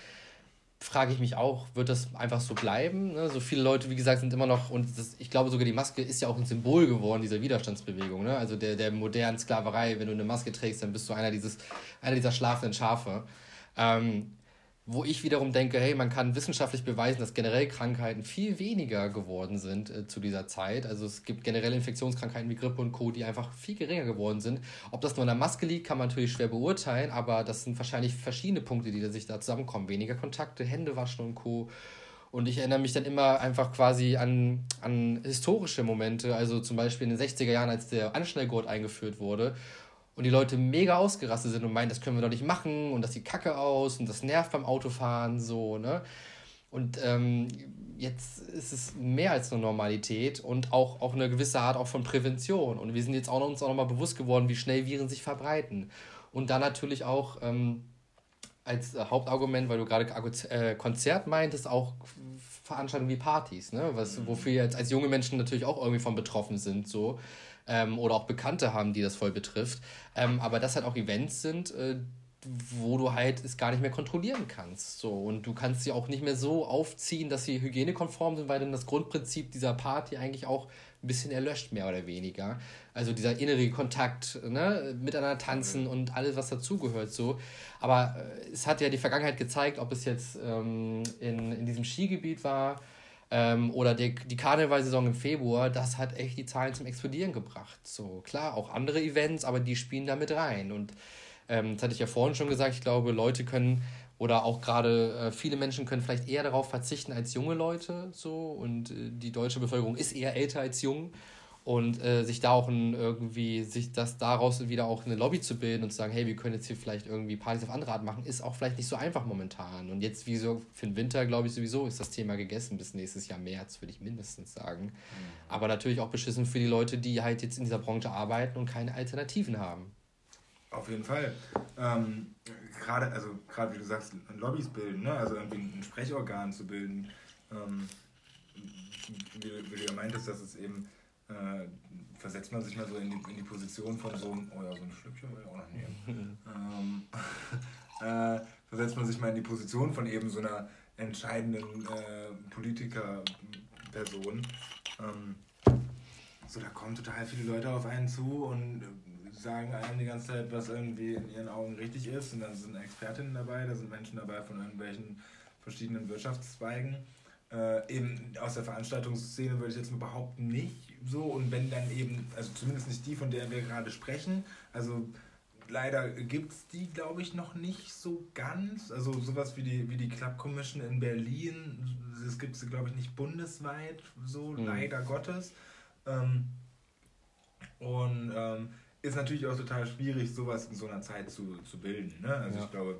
frage ich mich auch, wird das einfach so bleiben? Ne? So viele Leute, wie gesagt, sind immer noch, und das, ich glaube sogar die Maske ist ja auch ein Symbol geworden dieser Widerstandsbewegung, ne? also der, der modernen Sklaverei. Wenn du eine Maske trägst, dann bist du einer, dieses, einer dieser schlafenden Schafe. Ähm, wo ich wiederum denke, hey, man kann wissenschaftlich beweisen, dass generell Krankheiten viel weniger geworden sind äh, zu dieser Zeit. Also es gibt generell Infektionskrankheiten wie Grippe und Co., die einfach viel geringer geworden sind. Ob das nur an der Maske liegt, kann man natürlich schwer beurteilen, aber das sind wahrscheinlich verschiedene Punkte, die sich da zusammenkommen. Weniger Kontakte, Hände waschen und Co. Und ich erinnere mich dann immer einfach quasi an, an historische Momente, also zum Beispiel in den 60er Jahren, als der Anschnellgurt eingeführt wurde und die Leute mega ausgerastet sind und meinen, das können wir doch nicht machen und das sieht kacke aus und das nervt beim Autofahren so, ne? Und ähm, jetzt ist es mehr als eine Normalität und auch, auch eine gewisse Art auch von Prävention. Und wir sind jetzt auch noch, uns auch nochmal bewusst geworden, wie schnell Viren sich verbreiten. Und dann natürlich auch ähm, als Hauptargument, weil du gerade äh, Konzert meintest, auch Veranstaltungen wie Partys, ne? Was, wofür jetzt als junge Menschen natürlich auch irgendwie von betroffen sind. So ähm, oder auch Bekannte haben, die das voll betrifft. Ähm, aber das halt auch Events sind, äh, wo du halt es gar nicht mehr kontrollieren kannst. So. Und du kannst sie auch nicht mehr so aufziehen, dass sie hygienekonform sind, weil dann das Grundprinzip dieser Party eigentlich auch ein bisschen erlöscht, mehr oder weniger. Also dieser innere Kontakt, ne, miteinander tanzen und alles, was dazugehört, so. Aber äh, es hat ja die Vergangenheit gezeigt, ob es jetzt ähm, in, in diesem Skigebiet war, ähm, oder die, die Karnevalsaison im Februar, das hat echt die Zahlen zum Explodieren gebracht. So, klar, auch andere Events, aber die spielen da mit rein. Und ähm, das hatte ich ja vorhin schon gesagt, ich glaube, Leute können oder auch gerade äh, viele Menschen können vielleicht eher darauf verzichten als junge Leute so und äh, die deutsche Bevölkerung ist eher älter als jung und äh, sich da auch ein, irgendwie, sich das daraus wieder auch eine Lobby zu bilden und zu sagen, hey, wir können jetzt hier vielleicht irgendwie Partys auf andere Art machen, ist auch vielleicht nicht so einfach momentan. Und jetzt, wie so für den Winter, glaube ich, sowieso ist das Thema gegessen bis nächstes Jahr März, würde ich mindestens sagen. Mhm. Aber natürlich auch beschissen für die Leute, die halt jetzt in dieser Branche arbeiten und keine Alternativen haben. Auf jeden Fall. Ähm, gerade, also gerade wie du sagst, Lobbys bilden, ne? also irgendwie ein Sprechorgan zu bilden, ähm, wie, wie, du ja meintest, dass es eben, äh, versetzt man sich mal so in die, in die Position von so einem, oh ja, so ein Schlückchen will ich auch noch nehmen. ähm, äh, versetzt man sich mal in die Position von eben so einer entscheidenden äh, Politikerperson. Ähm, so, da kommen total viele Leute auf einen zu und sagen einem die ganze Zeit, was irgendwie in ihren Augen richtig ist. Und dann sind Expertinnen dabei, da sind Menschen dabei von irgendwelchen verschiedenen Wirtschaftszweigen. Äh, eben aus der Veranstaltungsszene würde ich jetzt nur behaupten, nicht so. Und wenn dann eben, also zumindest nicht die, von der wir gerade sprechen, also leider gibt es die, glaube ich, noch nicht so ganz. Also sowas wie die, wie die Club Commission in Berlin, das gibt es, glaube ich, nicht bundesweit, so mhm. leider Gottes. Ähm, und ähm, ist natürlich auch total schwierig, sowas in so einer Zeit zu, zu bilden. Ne? Also ja. ich glaube,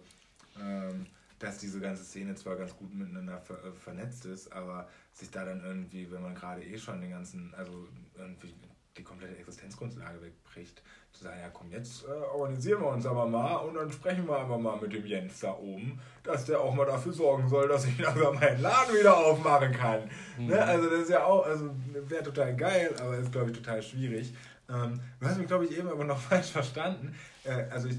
ähm, dass diese ganze Szene zwar ganz gut miteinander ver äh, vernetzt ist, aber sich da dann irgendwie, wenn man gerade eh schon den ganzen, also irgendwie die komplette Existenzgrundlage wegbricht, zu sagen, ja komm, jetzt äh, organisieren wir uns aber mal und dann sprechen wir einfach mal mit dem Jens da oben, dass der auch mal dafür sorgen soll, dass ich langsam meinen Laden wieder aufmachen kann. Ne? Mhm. Ne? Also das ist ja auch, also wäre total geil, aber ist glaube ich total schwierig. Ähm, du hast mich glaube ich eben aber noch falsch verstanden. Äh, also ich,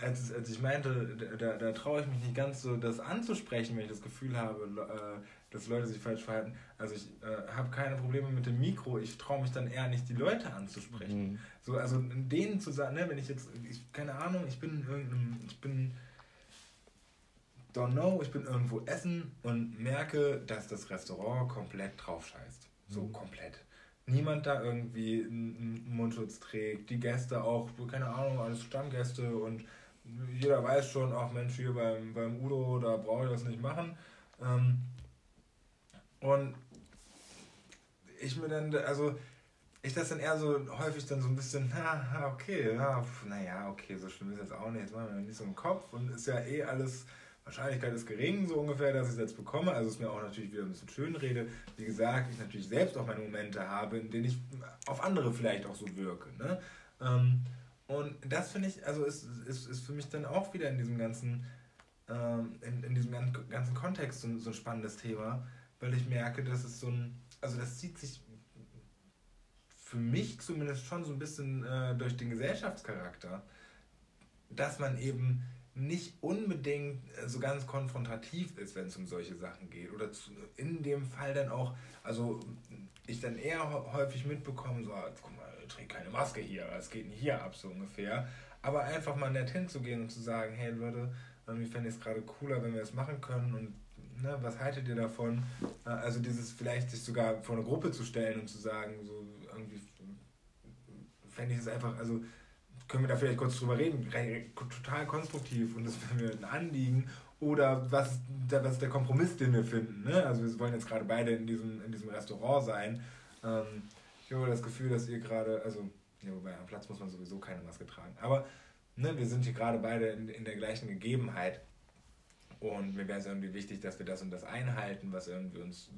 als, als ich meinte, da, da traue ich mich nicht ganz so, das anzusprechen, wenn ich das Gefühl habe, äh, dass Leute sich falsch verhalten. Also ich äh, habe keine Probleme mit dem Mikro, ich traue mich dann eher nicht, die Leute anzusprechen. Mhm. So, also denen zu sagen, ne, wenn ich jetzt, ich, keine Ahnung, ich bin in irgendeinem, ich bin, don't know, ich bin irgendwo essen und merke, dass das Restaurant komplett drauf scheißt. So mhm. komplett. Niemand da irgendwie einen Mundschutz trägt, die Gäste auch, keine Ahnung, alles Stammgäste und jeder weiß schon, ach Mensch, hier beim, beim Udo, da brauche ich das nicht machen. Ähm, und ich mir dann, also ich das dann eher so häufig dann so ein bisschen, ha, okay, ja, naja, okay, so schlimm ist jetzt auch nicht, jetzt machen wir nicht so im Kopf und ist ja eh alles, Wahrscheinlichkeit ist gering, so ungefähr, dass ich es jetzt bekomme. Also ist mir auch natürlich wieder ein bisschen schön rede. Wie gesagt, ich natürlich selbst auch meine Momente habe, in denen ich auf andere vielleicht auch so wirke. Ne? Ähm, und das finde ich, also ist, ist, ist für mich dann auch wieder in diesem ganzen, ähm, in, in diesem ganzen Kontext so, so ein spannendes Thema, weil ich merke, dass es so ein, also das zieht sich für mich zumindest schon so ein bisschen äh, durch den Gesellschaftscharakter, dass man eben nicht unbedingt äh, so ganz konfrontativ ist, wenn es um solche Sachen geht. Oder zu, in dem Fall dann auch, also ich dann eher häufig mitbekomme, so, ah, guck mal, trägt keine Maske hier, es geht nicht hier ab, so ungefähr. Aber einfach mal nett hinzugehen und zu sagen, hey Leute, ich fände es gerade cooler, wenn wir es machen können und ne, was haltet ihr davon? Äh, also dieses vielleicht sich sogar vor eine Gruppe zu stellen und zu sagen, so irgendwie fände ich es einfach, also können wir da vielleicht kurz drüber reden, total konstruktiv und das wäre mir ein Anliegen. Oder was, was ist der Kompromiss, den wir finden? Ne? Also wir wollen jetzt gerade beide in diesem, in diesem Restaurant sein. Ähm, ich habe das Gefühl, dass ihr gerade, also ja, wobei am Platz muss man sowieso keine Maske tragen. Aber ne, wir sind hier gerade beide in, in der gleichen Gegebenheit. Und mir wäre es irgendwie wichtig, dass wir das und das einhalten, was irgendwie uns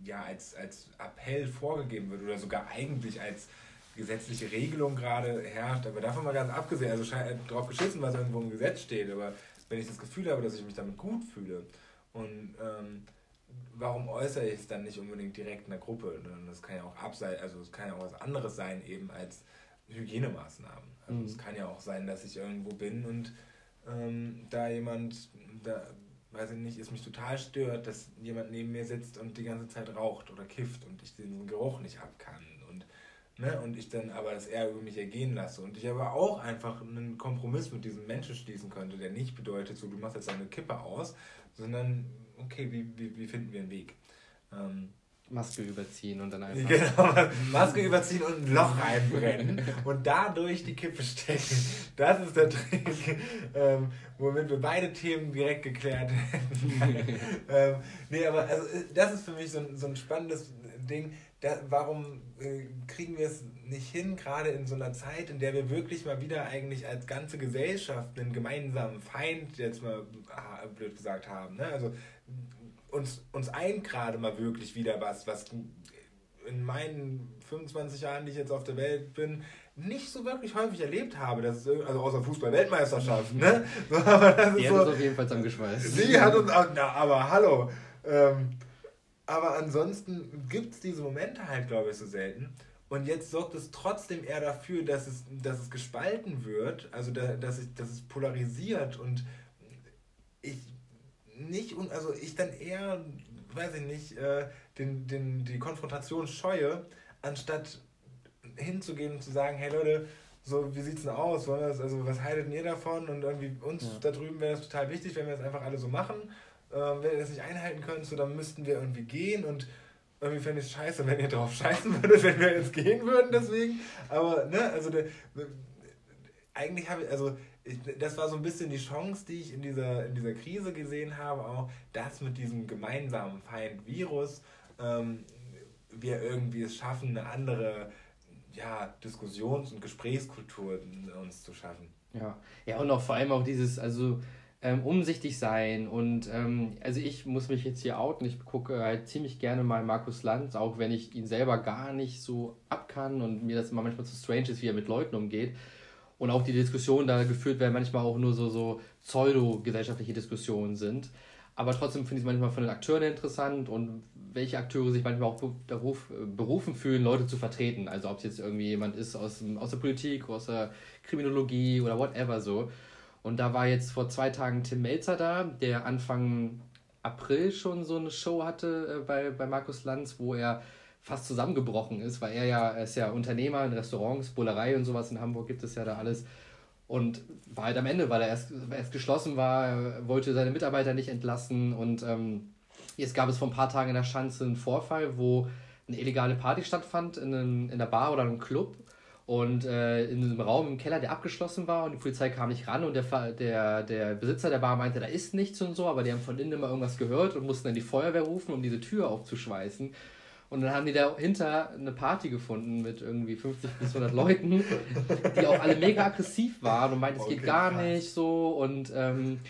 ja als, als Appell vorgegeben wird oder sogar eigentlich als gesetzliche Regelung gerade herrscht. Aber davon mal ganz abgesehen, also drauf geschissen, was irgendwo im Gesetz steht. Aber wenn ich das Gefühl habe, dass ich mich damit gut fühle und ähm, warum äußere ich es dann nicht unbedingt direkt in der Gruppe? Das kann ja auch abseits, also es kann ja auch was anderes sein eben als Hygienemaßnahmen. Also mhm. es kann ja auch sein, dass ich irgendwo bin und ähm, da jemand, da weiß ich nicht, es mich total stört, dass jemand neben mir sitzt und die ganze Zeit raucht oder kifft und ich den Geruch nicht ab kann. Und, ne, und ich dann aber das eher über mich ergehen lasse. Und ich aber auch einfach einen Kompromiss mit diesem Menschen schließen könnte, der nicht bedeutet, so du machst jetzt eine Kippe aus, sondern okay, wie, wie, wie finden wir einen Weg? Ähm, Maske überziehen und dann einfach. Genau, Maske überziehen und ein Loch reinbrennen und dadurch die Kippe stecken. Das ist der Trick, ähm, womit wir beide Themen direkt geklärt hätten. ähm, nee, aber also, das ist für mich so ein, so ein spannendes Ding. Da, warum äh, kriegen wir es nicht hin, gerade in so einer Zeit, in der wir wirklich mal wieder eigentlich als ganze Gesellschaft einen gemeinsamen Feind, jetzt mal blöd gesagt haben. Ne? Also uns, uns eint gerade mal wirklich wieder was, was in meinen 25 Jahren, die ich jetzt auf der Welt bin, nicht so wirklich häufig erlebt habe. Das ist, also außer Fußball-Weltmeisterschaften. Ne? So, die hat so, uns auf jeden Fall zusammengeschweißt. Sie hat uns auch, na, aber hallo. Ähm, aber ansonsten gibt es diese Momente halt, glaube ich, so selten. Und jetzt sorgt es trotzdem eher dafür, dass es, dass es gespalten wird, also da, dass, ich, dass es polarisiert und ich nicht, also ich dann eher, weiß ich nicht, äh, den, den, die Konfrontation scheue, anstatt hinzugehen und zu sagen, hey Leute, so, wie sieht's denn aus? Das, also, was haltet ihr davon? Und irgendwie uns ja. da drüben wäre es total wichtig, wenn wir das einfach alle so machen. Ähm, wenn ihr das nicht einhalten könnt, so, dann müssten wir irgendwie gehen und irgendwie fände ich es scheiße, wenn ihr drauf scheißen würdet, wenn wir jetzt gehen würden, deswegen. Aber, ne, also, der, eigentlich habe ich, also, ich, das war so ein bisschen die Chance, die ich in dieser, in dieser Krise gesehen habe, auch das mit diesem gemeinsamen Feind Virus, ähm, wir irgendwie es schaffen, eine andere ja, Diskussions- und Gesprächskultur uns zu schaffen. Ja, ja und auch vor allem auch dieses, also ähm, umsichtig sein und ähm, also ich muss mich jetzt hier outen, ich gucke halt ziemlich gerne mal Markus Lanz, auch wenn ich ihn selber gar nicht so abkann und mir das immer manchmal zu strange ist, wie er mit Leuten umgeht und auch die Diskussionen da geführt werden, manchmal auch nur so, so pseudo-gesellschaftliche Diskussionen sind. Aber trotzdem finde ich es manchmal von den Akteuren interessant und welche Akteure sich manchmal auch beruf, berufen fühlen, Leute zu vertreten. Also ob es jetzt irgendwie jemand ist aus, aus der Politik, aus der Kriminologie oder whatever so. Und da war jetzt vor zwei Tagen Tim Melzer da, der Anfang April schon so eine Show hatte äh, bei, bei Markus Lanz, wo er fast zusammengebrochen ist, weil er ja, er ist ja Unternehmer in Restaurants, Bullerei und sowas in Hamburg gibt es ja da alles. Und war halt am Ende, weil er erst, erst geschlossen war, wollte seine Mitarbeiter nicht entlassen und ähm, jetzt gab es vor ein paar Tagen in der Schanze einen Vorfall, wo eine illegale Party stattfand in, einem, in einer Bar oder einem Club und äh, in einem Raum im Keller, der abgeschlossen war und die Polizei kam nicht ran und der, der, der Besitzer der Bar meinte, da ist nichts und so, aber die haben von innen immer irgendwas gehört und mussten dann die Feuerwehr rufen, um diese Tür aufzuschweißen. Und dann haben die dahinter eine Party gefunden mit irgendwie 50 bis 100 Leuten, die auch alle mega aggressiv waren und meinten, es okay, geht gar krass. nicht so. Und ähm,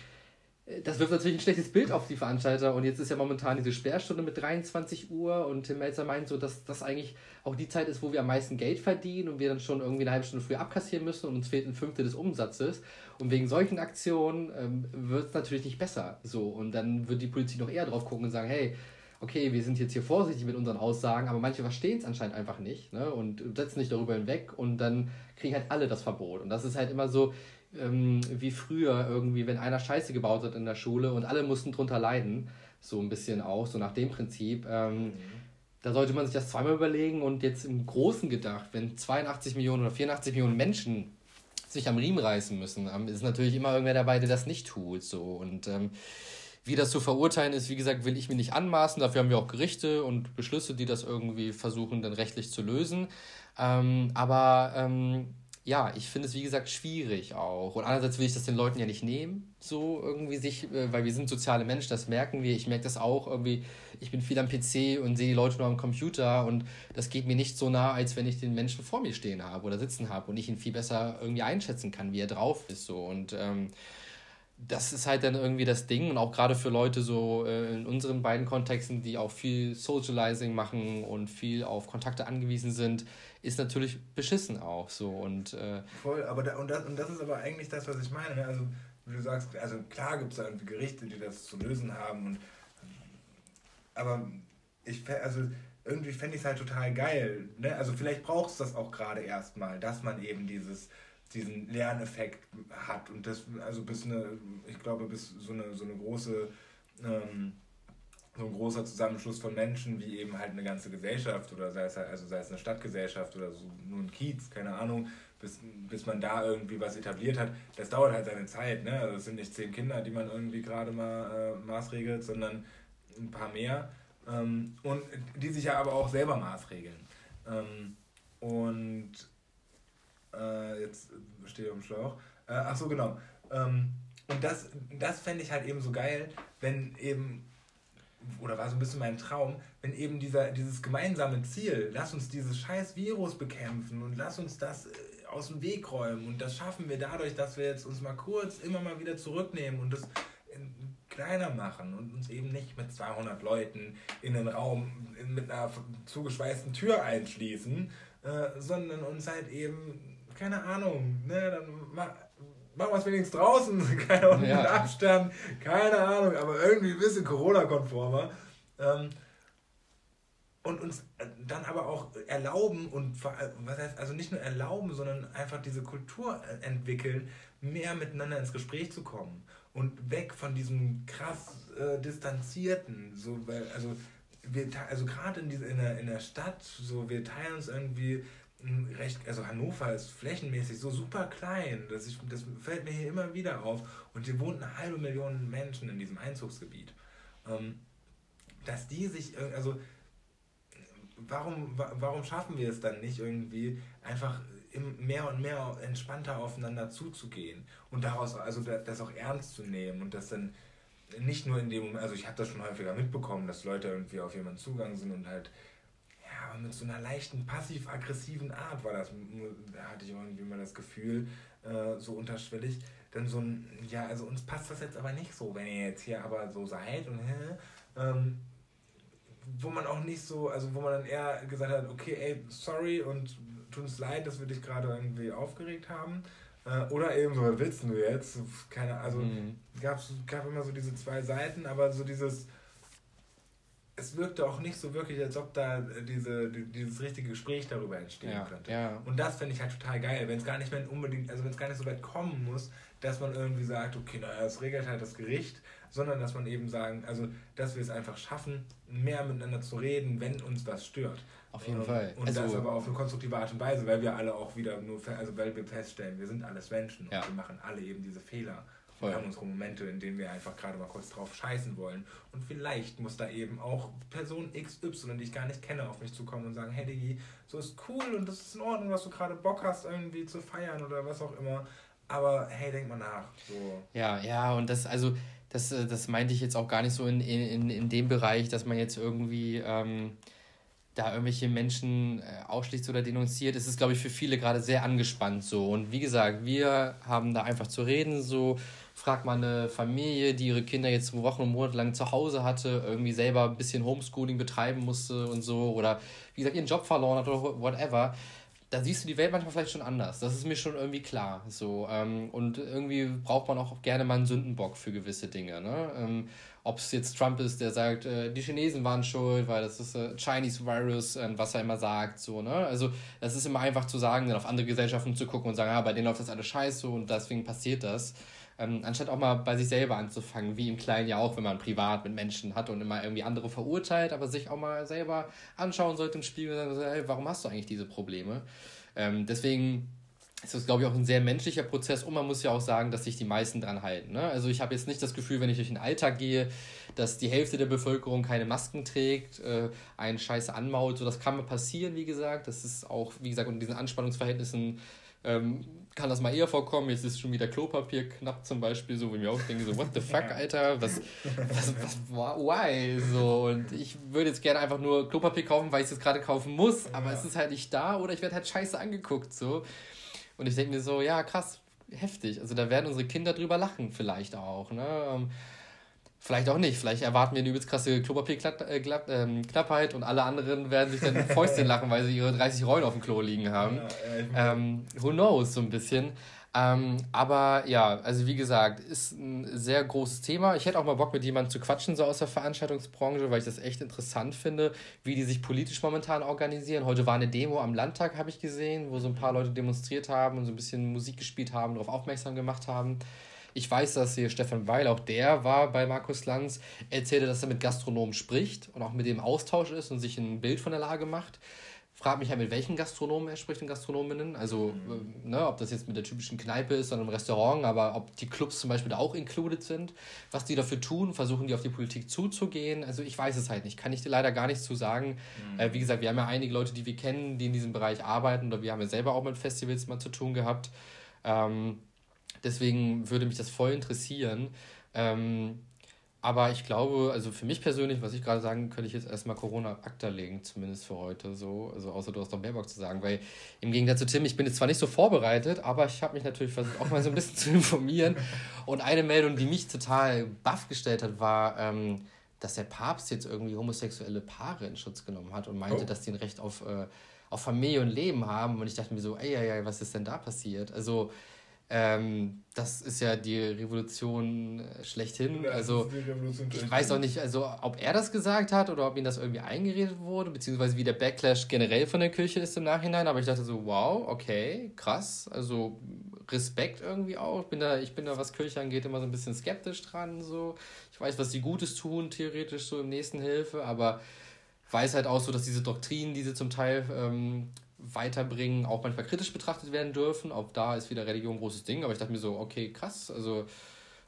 das wirft natürlich ein schlechtes Bild auf die Veranstalter. Und jetzt ist ja momentan diese Sperrstunde mit 23 Uhr. Und Tim Melzer meint so, dass das eigentlich auch die Zeit ist, wo wir am meisten Geld verdienen und wir dann schon irgendwie eine halbe Stunde früher abkassieren müssen und uns fehlt ein Fünftel des Umsatzes. Und wegen solchen Aktionen ähm, wird es natürlich nicht besser. So. Und dann wird die Politik noch eher drauf gucken und sagen, hey, okay, wir sind jetzt hier vorsichtig mit unseren Aussagen, aber manche verstehen es anscheinend einfach nicht ne? und setzen sich darüber hinweg und dann kriegen halt alle das Verbot. Und das ist halt immer so ähm, wie früher irgendwie, wenn einer Scheiße gebaut hat in der Schule und alle mussten drunter leiden, so ein bisschen auch, so nach dem Prinzip. Ähm, mhm. Da sollte man sich das zweimal überlegen und jetzt im Großen gedacht, wenn 82 Millionen oder 84 Millionen Menschen sich am Riemen reißen müssen, ähm, ist natürlich immer irgendwer dabei, der das nicht tut. So. Und ähm, wie das zu verurteilen ist, wie gesagt, will ich mir nicht anmaßen. Dafür haben wir auch Gerichte und Beschlüsse, die das irgendwie versuchen, dann rechtlich zu lösen. Ähm, aber ähm, ja, ich finde es, wie gesagt, schwierig auch. Und andererseits will ich das den Leuten ja nicht nehmen, so irgendwie sich, äh, weil wir sind soziale Menschen, das merken wir. Ich merke das auch irgendwie. Ich bin viel am PC und sehe die Leute nur am Computer und das geht mir nicht so nah, als wenn ich den Menschen vor mir stehen habe oder sitzen habe und ich ihn viel besser irgendwie einschätzen kann, wie er drauf ist. So. Und ähm, das ist halt dann irgendwie das Ding und auch gerade für Leute so äh, in unseren beiden Kontexten, die auch viel Socializing machen und viel auf Kontakte angewiesen sind, ist natürlich beschissen auch so und äh, voll, aber da, und, das, und das ist aber eigentlich das, was ich meine. Ne? Also wie du sagst, also klar gibt es da Gerichte, die das zu lösen haben und aber ich also irgendwie fände ich es halt total geil. Ne? Also vielleicht braucht es das auch gerade erstmal, dass man eben dieses diesen Lerneffekt hat und das also bis eine ich glaube bis so eine so eine große ähm, so ein großer Zusammenschluss von Menschen wie eben halt eine ganze Gesellschaft oder sei es halt, also sei es eine Stadtgesellschaft oder so nur ein Kiez keine Ahnung bis, bis man da irgendwie was etabliert hat das dauert halt seine Zeit ne also es sind nicht zehn Kinder die man irgendwie gerade mal äh, maßregelt sondern ein paar mehr ähm, und die sich ja aber auch selber maßregeln ähm, und äh, jetzt stehe ich am Schlauch. Äh, ach so, genau. Ähm, und das, das fände ich halt eben so geil, wenn eben, oder war so ein bisschen mein Traum, wenn eben dieser, dieses gemeinsame Ziel, lass uns dieses scheiß Virus bekämpfen und lass uns das äh, aus dem Weg räumen. Und das schaffen wir dadurch, dass wir jetzt uns mal kurz immer mal wieder zurücknehmen und das kleiner machen und uns eben nicht mit 200 Leuten in den Raum mit einer zugeschweißten Tür einschließen, äh, sondern uns halt eben keine Ahnung, ne, dann mach, machen wir es wenigstens draußen, keine Ahnung, ja. mit Abstand, keine Ahnung, aber irgendwie ein bisschen Corona-konformer. Ähm, und uns äh, dann aber auch erlauben und was heißt also nicht nur erlauben, sondern einfach diese Kultur entwickeln, mehr miteinander ins Gespräch zu kommen und weg von diesem krass äh, distanzierten, so weil also wir also gerade in, in, der, in der Stadt, so wir teilen uns irgendwie recht, also Hannover ist flächenmäßig so super klein, dass ich, das fällt mir hier immer wieder auf. Und hier wohnt eine halbe Million Menschen in diesem Einzugsgebiet. Ähm, dass die sich, also warum, warum schaffen wir es dann nicht irgendwie einfach mehr und mehr entspannter aufeinander zuzugehen und daraus also das auch ernst zu nehmen und das dann nicht nur in dem Moment, also ich habe das schon häufiger mitbekommen, dass Leute irgendwie auf jemanden zugegangen sind und halt ja, mit so einer leichten passiv-aggressiven Art war das, da hatte ich irgendwie mal das Gefühl, äh, so unterschwellig, dann so ein, ja, also uns passt das jetzt aber nicht so, wenn ihr jetzt hier aber so seid und hä, ähm, wo man auch nicht so, also wo man dann eher gesagt hat, okay, ey, sorry und tut uns leid, dass wir dich gerade irgendwie aufgeregt haben. Äh, oder eben so, was willst du jetzt? Keine, also mhm. gab immer so diese zwei Seiten, aber so dieses, es wirkte auch nicht so wirklich, als ob da diese, dieses richtige Gespräch darüber entstehen ja, könnte. Ja. Und das finde ich halt total geil, wenn es gar nicht mehr unbedingt, also wenn es gar nicht so weit kommen muss, dass man irgendwie sagt, okay, naja, das regelt halt das Gericht, sondern dass man eben sagen, also dass wir es einfach schaffen, mehr miteinander zu reden, wenn uns was stört. Auf jeden ähm, Fall. Und also, das aber auf eine konstruktive Art und Weise, weil wir alle auch wieder nur, also weil wir feststellen, wir sind alles Menschen und ja. wir machen alle eben diese Fehler. Wir haben unsere Momente, in denen wir einfach gerade mal kurz drauf scheißen wollen. Und vielleicht muss da eben auch Person XY, die ich gar nicht kenne, auf mich zukommen und sagen, hey Digi, so ist cool und das ist in Ordnung, was du gerade Bock hast, irgendwie zu feiern oder was auch immer. Aber hey, denk mal nach. So. Ja, ja, und das, also, das, äh, das meinte ich jetzt auch gar nicht so in, in, in dem Bereich, dass man jetzt irgendwie ähm, da irgendwelche Menschen äh, ausschließt oder denunziert. Es ist, glaube ich, für viele gerade sehr angespannt so. Und wie gesagt, wir haben da einfach zu reden so frag mal eine Familie, die ihre Kinder jetzt Wochen und Monate lang zu Hause hatte, irgendwie selber ein bisschen Homeschooling betreiben musste und so, oder wie gesagt, ihren Job verloren hat oder whatever. Da siehst du die Welt manchmal vielleicht schon anders. Das ist mir schon irgendwie klar. So, ähm, und irgendwie braucht man auch gerne mal einen Sündenbock für gewisse Dinge. Ne? Ähm, Ob es jetzt Trump ist, der sagt, äh, die Chinesen waren schuld, weil das ist äh, Chinese Virus, äh, was er immer sagt. So, ne? Also, das ist immer einfach zu sagen, dann auf andere Gesellschaften zu gucken und sagen, ja, bei denen läuft das alles scheiße und deswegen passiert das. Ähm, anstatt auch mal bei sich selber anzufangen, wie im Kleinen ja auch, wenn man privat mit Menschen hat und immer irgendwie andere verurteilt, aber sich auch mal selber anschauen sollte im Spiegel und sagen, hey, warum hast du eigentlich diese Probleme? Ähm, deswegen ist das, glaube ich, auch ein sehr menschlicher Prozess und man muss ja auch sagen, dass sich die meisten dran halten. Ne? Also ich habe jetzt nicht das Gefühl, wenn ich durch den Alltag gehe, dass die Hälfte der Bevölkerung keine Masken trägt, äh, einen Scheiße anmaut. So, das kann mal passieren, wie gesagt. Das ist auch, wie gesagt, unter diesen Anspannungsverhältnissen ähm, kann das mal eher vorkommen. Jetzt ist schon wieder Klopapier knapp zum Beispiel, so wo ich mir auch denke, so, what the fuck, Alter, was, was, was, why? So, und ich würde jetzt gerne einfach nur Klopapier kaufen, weil ich es jetzt gerade kaufen muss, aber ja. es ist halt nicht da oder ich werde halt scheiße angeguckt, so. Und ich denke mir so, ja, krass, heftig. Also da werden unsere Kinder drüber lachen, vielleicht auch, ne? Ähm, Vielleicht auch nicht. Vielleicht erwarten wir eine übelst krasse Klopapierknappheit und alle anderen werden sich dann in Fäustchen lachen, weil sie ihre 30 Rollen auf dem Klo liegen haben. Ja, ähm, who knows, so ein bisschen. Ähm, aber ja, also wie gesagt, ist ein sehr großes Thema. Ich hätte auch mal Bock, mit jemandem zu quatschen, so aus der Veranstaltungsbranche, weil ich das echt interessant finde, wie die sich politisch momentan organisieren. Heute war eine Demo am Landtag, habe ich gesehen, wo so ein paar Leute demonstriert haben und so ein bisschen Musik gespielt haben, darauf aufmerksam gemacht haben. Ich weiß, dass hier Stefan Weil, auch der war bei Markus Lanz, erzählte, dass er mit Gastronomen spricht und auch mit dem Austausch ist und sich ein Bild von der Lage macht. Frag mich ja, mit welchen Gastronomen er spricht und Gastronominnen. Also, mhm. Ne, ob das jetzt mit der typischen Kneipe ist oder im Restaurant, aber ob die Clubs zum Beispiel da auch included sind. Was die dafür tun, versuchen die auf die Politik zuzugehen. Also, ich weiß es halt nicht. Kann ich dir leider gar nichts zu sagen. Mhm. Äh, wie gesagt, wir haben ja einige Leute, die wir kennen, die in diesem Bereich arbeiten oder wir haben ja selber auch mit Festivals mal zu tun gehabt. Ähm, Deswegen würde mich das voll interessieren. Ähm, aber ich glaube, also für mich persönlich, was ich gerade sagen, könnte ich jetzt erstmal Corona akta legen, zumindest für heute so. Also außer du hast noch mehr Bock zu sagen. Weil im Gegensatz zu Tim, ich bin jetzt zwar nicht so vorbereitet, aber ich habe mich natürlich versucht, auch mal so ein bisschen zu informieren. Und eine Meldung, die mich total baff gestellt hat, war, ähm, dass der Papst jetzt irgendwie homosexuelle Paare in Schutz genommen hat und meinte, oh. dass die ein Recht auf, äh, auf Familie und Leben haben. Und ich dachte mir so, ey, ey, ey, was ist denn da passiert? Also Ähm, das ist ja die Revolution äh, schlechthin. Ja, also ich weiß auch nicht, also ob er das gesagt hat oder ob ihm das irgendwie eingeredet wurde, beziehungsweise wie der Backlash generell von der Kirche ist im Nachhinein. Aber ich dachte so, wow, okay, krass. Also Respekt irgendwie auch. Ich bin da, ich bin da, was Kirche angeht, immer so ein bisschen skeptisch dran. So. Ich weiß, was sie Gutes tun, theoretisch so im nächsten Hilfe, aber weiß halt auch so, dass diese Doktrinen, die sie zum Teil ähm, weiterbringen, auch manchmal kritisch betrachtet werden dürfen. Auch da ist wieder Religion ein großes Ding, aber ich dachte mir so, okay, krass, also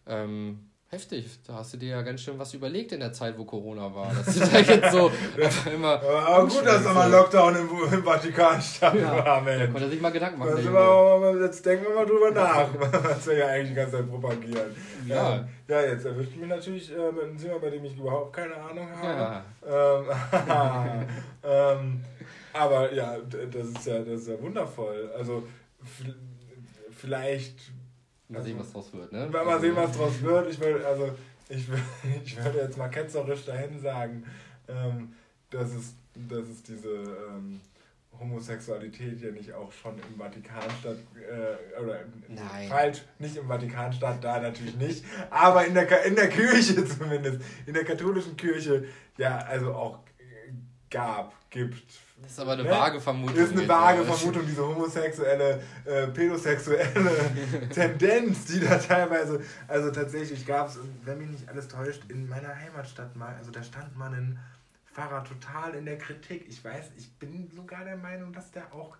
ähm, heftig. Da hast du dir ja ganz schön was überlegt in der Zeit, wo Corona war. Das ist da jetzt so immer. Aber gut, dass wir mal Lockdown im, im Vatikanstadt ja, war, Mensch. Da konnte sich mal Gedanken machen. Wir, jetzt denken wir mal drüber nach, was wir ja eigentlich die ganze Zeit propagieren. Ja, ähm, ja jetzt erwischt mich natürlich äh, mit einem Zimmer, bei dem ich überhaupt keine Ahnung habe. Ja. Ähm, ähm, aber ja, das ist ja, das ist ja wundervoll. Also vielleicht. Mal sehen, was draus wird, ne? Mal sehen, was draus wird. Ich will, also ich, will, ich würde jetzt mal ketzerisch dahin sagen, ähm, dass, es, dass es diese ähm, Homosexualität ja nicht auch schon im Vatikanstadt äh, oder Nein. falsch, nicht im Vatikanstadt, da natürlich nicht, aber in der, in der Kirche zumindest, in der katholischen Kirche ja also auch gab, gibt, das ist aber eine ne? vage Vermutung. Das ist eine vage Vermutung, diese homosexuelle, äh, pädosexuelle Tendenz, die da teilweise, also tatsächlich gab es, wenn mich nicht alles täuscht, in meiner Heimatstadt mal, also da stand man ein Pfarrer total in der Kritik. Ich weiß, ich bin sogar der Meinung, dass der auch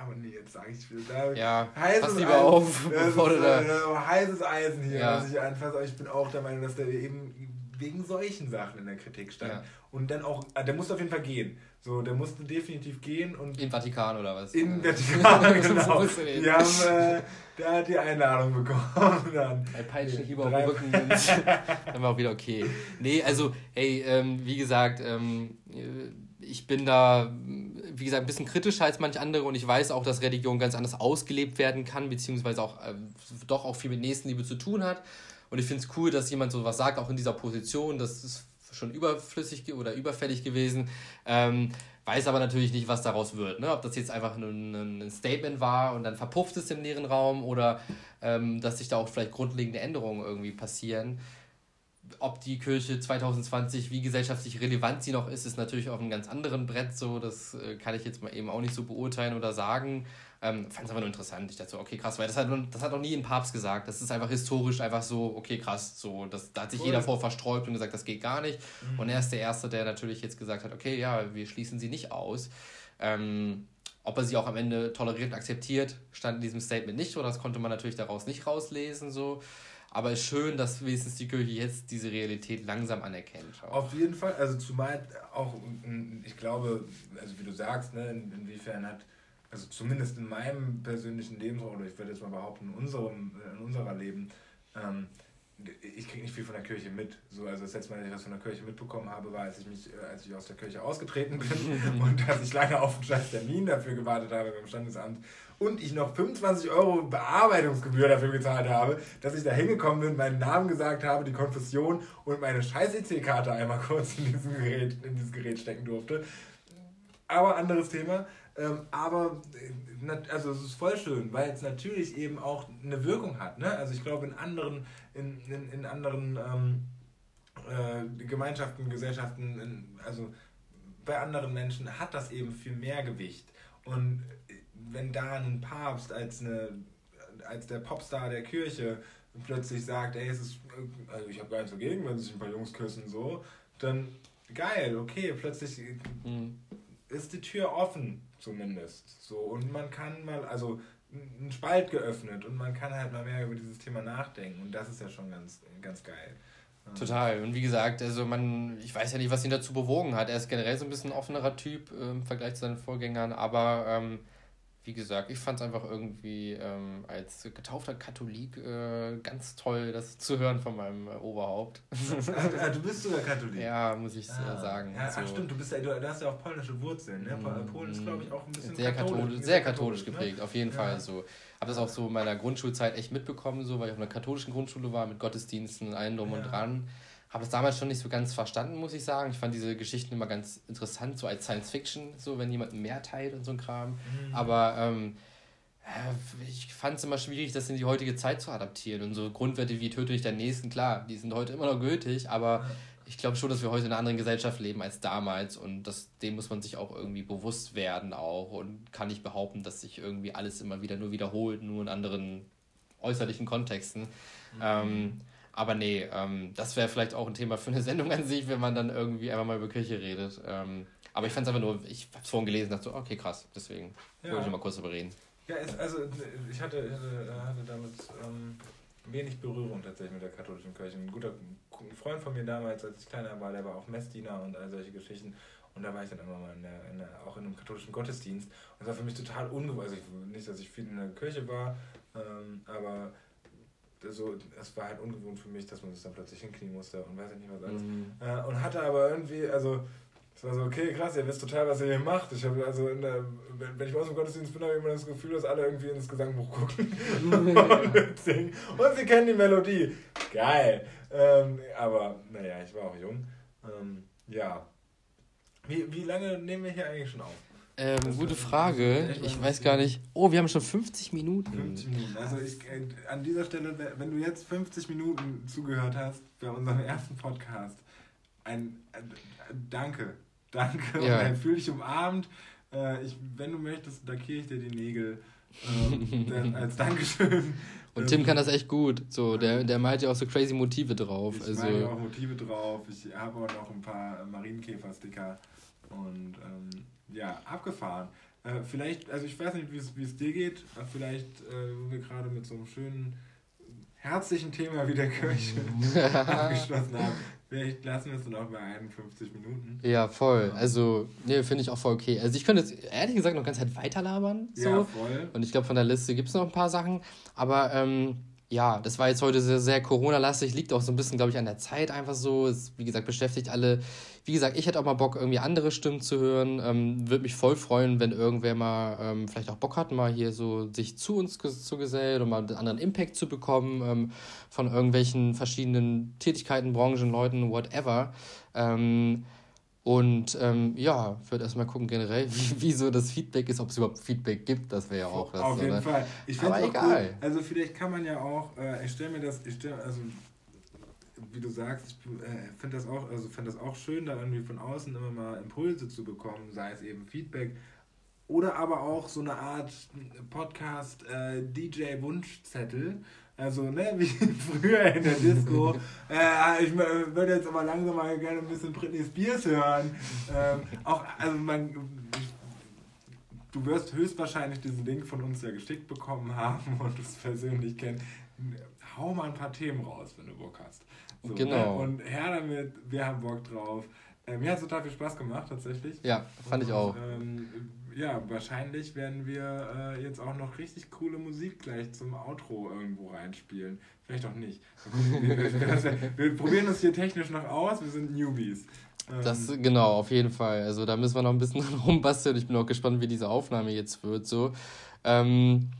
aber nee, jetzt sage ich da ja, heißes lieber Eisen, auf, bevor du da... Äh, heißes Eisen hier, ja. was ich anfasse. Aber ich bin auch der Meinung, dass der eben wegen solchen Sachen in der Kritik stand. Ja. Und dann auch, äh, der musste auf jeden Fall gehen. So, der musste definitiv gehen und. Im Vatikan oder was? Im Vatikan, genau. Die haben, äh, der hat die Einladung bekommen. Dann. Ein Peitschenhieb auf dem Rücken und dann war auch wieder okay. Nee, also, hey, ähm, wie gesagt, ähm, ich bin da, wie gesagt, ein bisschen kritischer als manche andere und ich weiß auch, dass Religion ganz anders ausgelebt werden kann, beziehungsweise auch äh, doch auch viel mit Nächstenliebe zu tun hat. Und ich finde es cool, dass jemand sowas sagt, auch in dieser Position. Das ist schon überflüssig oder überfällig gewesen. Ähm, weiß aber natürlich nicht, was daraus wird. Ne? Ob das jetzt einfach ein, ein Statement war und dann verpufft es im leeren Raum oder ähm, dass sich da auch vielleicht grundlegende Änderungen irgendwie passieren. Ob die Kirche 2020, wie gesellschaftlich relevant sie noch ist, ist natürlich auf einem ganz anderen Brett so. Das äh, kann ich jetzt mal eben auch nicht so beurteilen oder sagen. Ähm, Fand es aber nur interessant. Ich dachte so, okay, krass, weil das hat, das hat noch nie ein Papst gesagt. Das ist einfach historisch einfach so, okay, krass. So, das, da hat sich cool. jeder vor versträubt und gesagt, das geht gar nicht. Mhm. Und er ist der Erste, der natürlich jetzt gesagt hat, okay, ja, wir schließen sie nicht aus. Ähm, ob er sie auch am Ende toleriert und akzeptiert, stand in diesem Statement nicht, oder das konnte man natürlich daraus nicht rauslesen. So. Aber es ist schön, dass wenigstens die Kirche jetzt diese Realität langsam anerkennt. Auch. Auf jeden Fall, also zumal auch, ich glaube, also wie du sagst, ne, inwiefern hat also zumindest in meinem persönlichen Leben, oder ich würde jetzt mal behaupten, in unserem, in unserer Leben, ähm, ich kriege nicht viel von der Kirche mit. So, also das letzte Mal, dass ich was von der Kirche mitbekommen habe, war, als ich mich, äh, als ich aus der Kirche ausgetreten bin und dass ich lange auf einen scheiß Termin dafür gewartet habe beim Standesamt und ich noch 25 Euro Bearbeitungsgebühr dafür gezahlt habe, dass ich da hingekommen bin, meinen Namen gesagt habe, die Konfession und meine scheiß EC-Karte einmal kurz in, diesem Gerät, in dieses Gerät stecken durfte. Aber anderes Thema. Ähm, aber äh, also es ist voll schön, weil es natürlich eben auch eine Wirkung hat. Ne? Also ich glaube in anderen, in, in, in anderen ähm, äh, Gemeinschaften, Gesellschaften, in, also bei anderen Menschen hat das eben viel mehr Gewicht. Und äh, wenn da ein Papst als, eine, als der Popstar der Kirche plötzlich sagt, ey, es ist, äh, also ich habe gar nichts dagegen, wenn sich ein paar Jungs küssen, so, dann geil, okay, plötzlich mhm. ist die Tür offen zumindest. So, und man kann mal, also ein Spalt geöffnet und man kann halt mal mehr über dieses Thema nachdenken und das ist ja schon ganz, ganz geil. Total. Und wie gesagt, also man, ich weiß ja nicht, was ihn dazu bewogen hat. Er ist generell so ein bisschen ein offenerer Typ äh, im Vergleich zu seinen Vorgängern, aber ähm, wie gesagt, ich fand es einfach irgendwie ähm, als getaufter Katholik äh, ganz toll, das zu hören von meinem äh, Oberhaupt. Ah, du bist sogar Katholik? Ja, muss ich ah. sagen. Ja, so. Ach stimmt, du, bist, du, du hast ja auch polnische Wurzeln. Ne? Mm, Polen ist, glaube ich, auch ein bisschen sehr katholisch. katholisch sehr katholisch, ne? geprägt, ne? auf jeden ja. Fall so. Habe das auch so in meiner Grundschulzeit echt mitbekommen, so, weil ich auf einer katholischen Grundschule war, mit Gottesdiensten, allen drum ja. und dran habe es damals schon nicht so ganz verstanden, muss ich sagen. Ich fand diese Geschichten immer ganz interessant, so als Science Fiction, so wenn jemand mehr teilt und so ein Kram. Mhm. Aber ähm, ich fand es immer schwierig, das in die heutige Zeit zu adaptieren. Und so Grundwerte wie töte ich deinen Nächsten, klar, die sind heute immer noch gültig, aber ich glaube schon, dass wir heute in einer anderen Gesellschaft leben als damals und das, dem muss man sich auch irgendwie bewusst werden auch und kann nicht behaupten, dass sich irgendwie alles immer wieder nur wiederholt, nur in anderen äußerlichen Kontexten. Mhm. Ähm, aber nee, ähm, das wäre vielleicht auch ein Thema für eine Sendung an sich, wenn man dann irgendwie einfach mal über Kirche redet. Ähm, aber ich fand es einfach nur, ich habe es vorhin gelesen und dachte so, okay, krass, deswegen ja. wollte ich mal kurz darüber reden. Ja, es, also ich hatte, hatte, hatte damit ähm, wenig Berührung tatsächlich mit der katholischen Kirche. Ein guter ein Freund von mir damals, als ich kleiner war, der war auch Messdiener und all solche Geschichten. Und da war ich dann immer mal in der, in der, auch in einem katholischen Gottesdienst. Und es war für mich total ungewohnt. Also nicht, dass ich viel in der Kirche war, ähm, aber so, es war halt ungewohnt für mich, dass man sich dann plötzlich hinknien musste und weiß ich nicht was alles. Mhm. Äh, und hatte aber irgendwie, also es war so, okay, krass, ihr wisst total, was ihr hier macht. Ich habe also, der, wenn ich aus dem Gottesdienst bin, habe ich immer das Gefühl, dass alle irgendwie ins Gesangbuch gucken und singen. Und sie kennen die Melodie. Geil. Ähm, aber, naja, ich war auch jung. Ähm, ja. Wie, wie lange nehmen wir hier eigentlich schon auf? Ähm, gute Frage. Ich weiß gar nicht. Oh, wir haben schon 50 Minuten. 50 Minuten. Also ich, äh, an dieser Stelle, wenn du jetzt 50 Minuten zugehört hast bei unserem ersten Podcast, ein, ein, ein Danke danke ja. und fühl dich umarmt. Äh, ich, wenn du möchtest, lackiere ich dir die Nägel ähm, als Dankeschön. Und Tim kann das echt gut. So, der, der malt ja auch so crazy Motive drauf. Ich also, male auch Motive drauf. Ich habe auch noch ein paar Marienkäfer-Sticker. Und ähm, ja, abgefahren. Äh, vielleicht, also ich weiß nicht, wie es dir geht, aber vielleicht, äh, wo wir gerade mit so einem schönen, herzlichen Thema wie der Kirche abgeschlossen haben, Vielleicht lassen wir es dann auch bei 51 Minuten. Ja, voll. Also, nee, finde ich auch voll okay. Also, ich könnte jetzt ehrlich gesagt noch ganz Zeit weiterlabern. So. Ja, voll. Und ich glaube, von der Liste gibt es noch ein paar Sachen. Aber ähm, ja, das war jetzt heute sehr, sehr Corona-lastig, liegt auch so ein bisschen, glaube ich, an der Zeit einfach so. Es, wie gesagt, beschäftigt alle. Wie gesagt, ich hätte auch mal Bock, irgendwie andere Stimmen zu hören. Ähm, Würde mich voll freuen, wenn irgendwer mal ähm, vielleicht auch Bock hat, mal hier so sich zu uns zu gesellen und mal einen anderen Impact zu bekommen ähm, von irgendwelchen verschiedenen Tätigkeiten, Branchen, Leuten, whatever. Ähm, und ähm, ja, würde erstmal gucken generell, wie, wie so das Feedback ist, ob es überhaupt Feedback gibt. Das wäre ja auch das. Auf jeden oder? Fall. Ich Aber egal. Cool. Also vielleicht kann man ja auch, äh, ich stelle mir das, ich stell, also wie du sagst, ich äh, finde das auch, also finde das auch schön, da irgendwie von außen immer mal Impulse zu bekommen, sei es eben Feedback oder aber auch so eine Art Podcast äh, DJ Wunschzettel, also, ne, wie früher in der Disco. äh, ich würde jetzt aber langsam mal gerne ein bisschen Britney Spears hören. Ähm, auch, also man, du wirst höchstwahrscheinlich diesen Link von uns ja geschickt bekommen haben und es persönlich kennen. Hau mal ein paar Themen raus, wenn du Bock hast. So, genau. Ne? Und her damit, wir haben Bock drauf. Äh, mir hat es total viel Spaß gemacht, tatsächlich. Ja, fand und, ich auch. Ähm, ja, wahrscheinlich werden wir äh, jetzt auch noch richtig coole Musik gleich zum Outro irgendwo reinspielen. Vielleicht auch nicht. Wir, wir, probieren uns hier technisch noch aus, wir sind Newbies. Das, ähm, genau, auf jeden Fall. Also da müssen wir noch ein bisschen rumbasteln. Ich bin auch gespannt, wie diese Aufnahme jetzt wird. So. Ähm,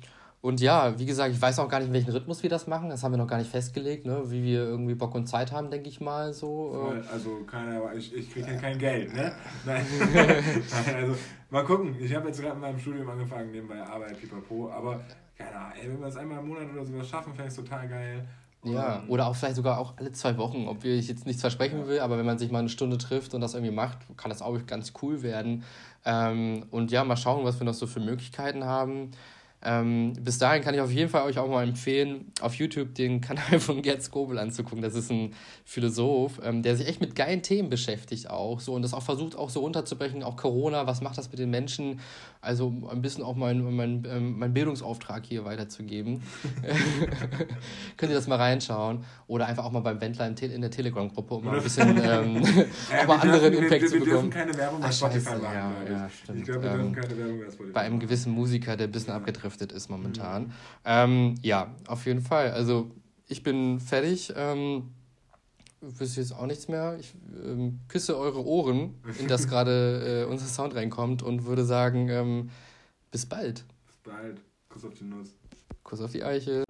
und ja, wie gesagt, ich weiß auch gar nicht, in welchen Rhythmus wir das machen. Das haben wir noch gar nicht festgelegt, ne? wie wir irgendwie Bock und Zeit haben, denke ich mal. so. Voll, also, keine, ich, ich kriege ja kein Geld, ne? Nein. Nein, also, mal gucken. Ich habe jetzt gerade in meinem Studium angefangen, nebenbei Arbeit, pipapo. Aber, keine Ahnung, ey, wenn wir es einmal im Monat oder sowas schaffen, fände ich es total geil. Ja, oder auch vielleicht sogar auch alle zwei Wochen, ob ich jetzt nichts versprechen will, aber wenn man sich mal eine Stunde trifft und das irgendwie macht, kann das auch ganz cool werden. Ähm, und ja, mal schauen, was wir noch so für Möglichkeiten haben. Ähm, bis dahin kann ich auf jeden Fall euch auch mal empfehlen, auf YouTube den Kanal von Gerd Skobel anzugucken. Das ist ein Philosoph, ähm, der sich echt mit geilen Themen beschäftigt auch so und das auch versucht auch so runterzubrechen, auch Corona, was macht das mit den Menschen? Also ein bisschen auch mein, mein, ähm, mein Bildungsauftrag hier weiterzugeben. Könnt ihr das mal reinschauen oder einfach auch mal beim Wendler in, der Telegram-Gruppe, um mal ein bisschen ähm, auch mal anderen dürfen, Impact wir, wir, zu bekommen. Wir dürfen keine Werbung bei Spotify machen. Ja, ja. Ich glaube, wir dürfen ähm, keine Werbung bei Spotify Bei einem gewissen Musiker, der ein bisschen ja. Abgedriftet ist momentan. Mhm. Ähm, ja, auf jeden Fall. Also ich bin fertig. Ähm, wüsste jetzt auch nichts mehr. Ich ähm, küsse eure Ohren, in das gerade äh, unser Sound reinkommt und würde sagen, ähm, bis bald. Bis bald. Kuss auf die Nuss. Kuss auf die Eiche.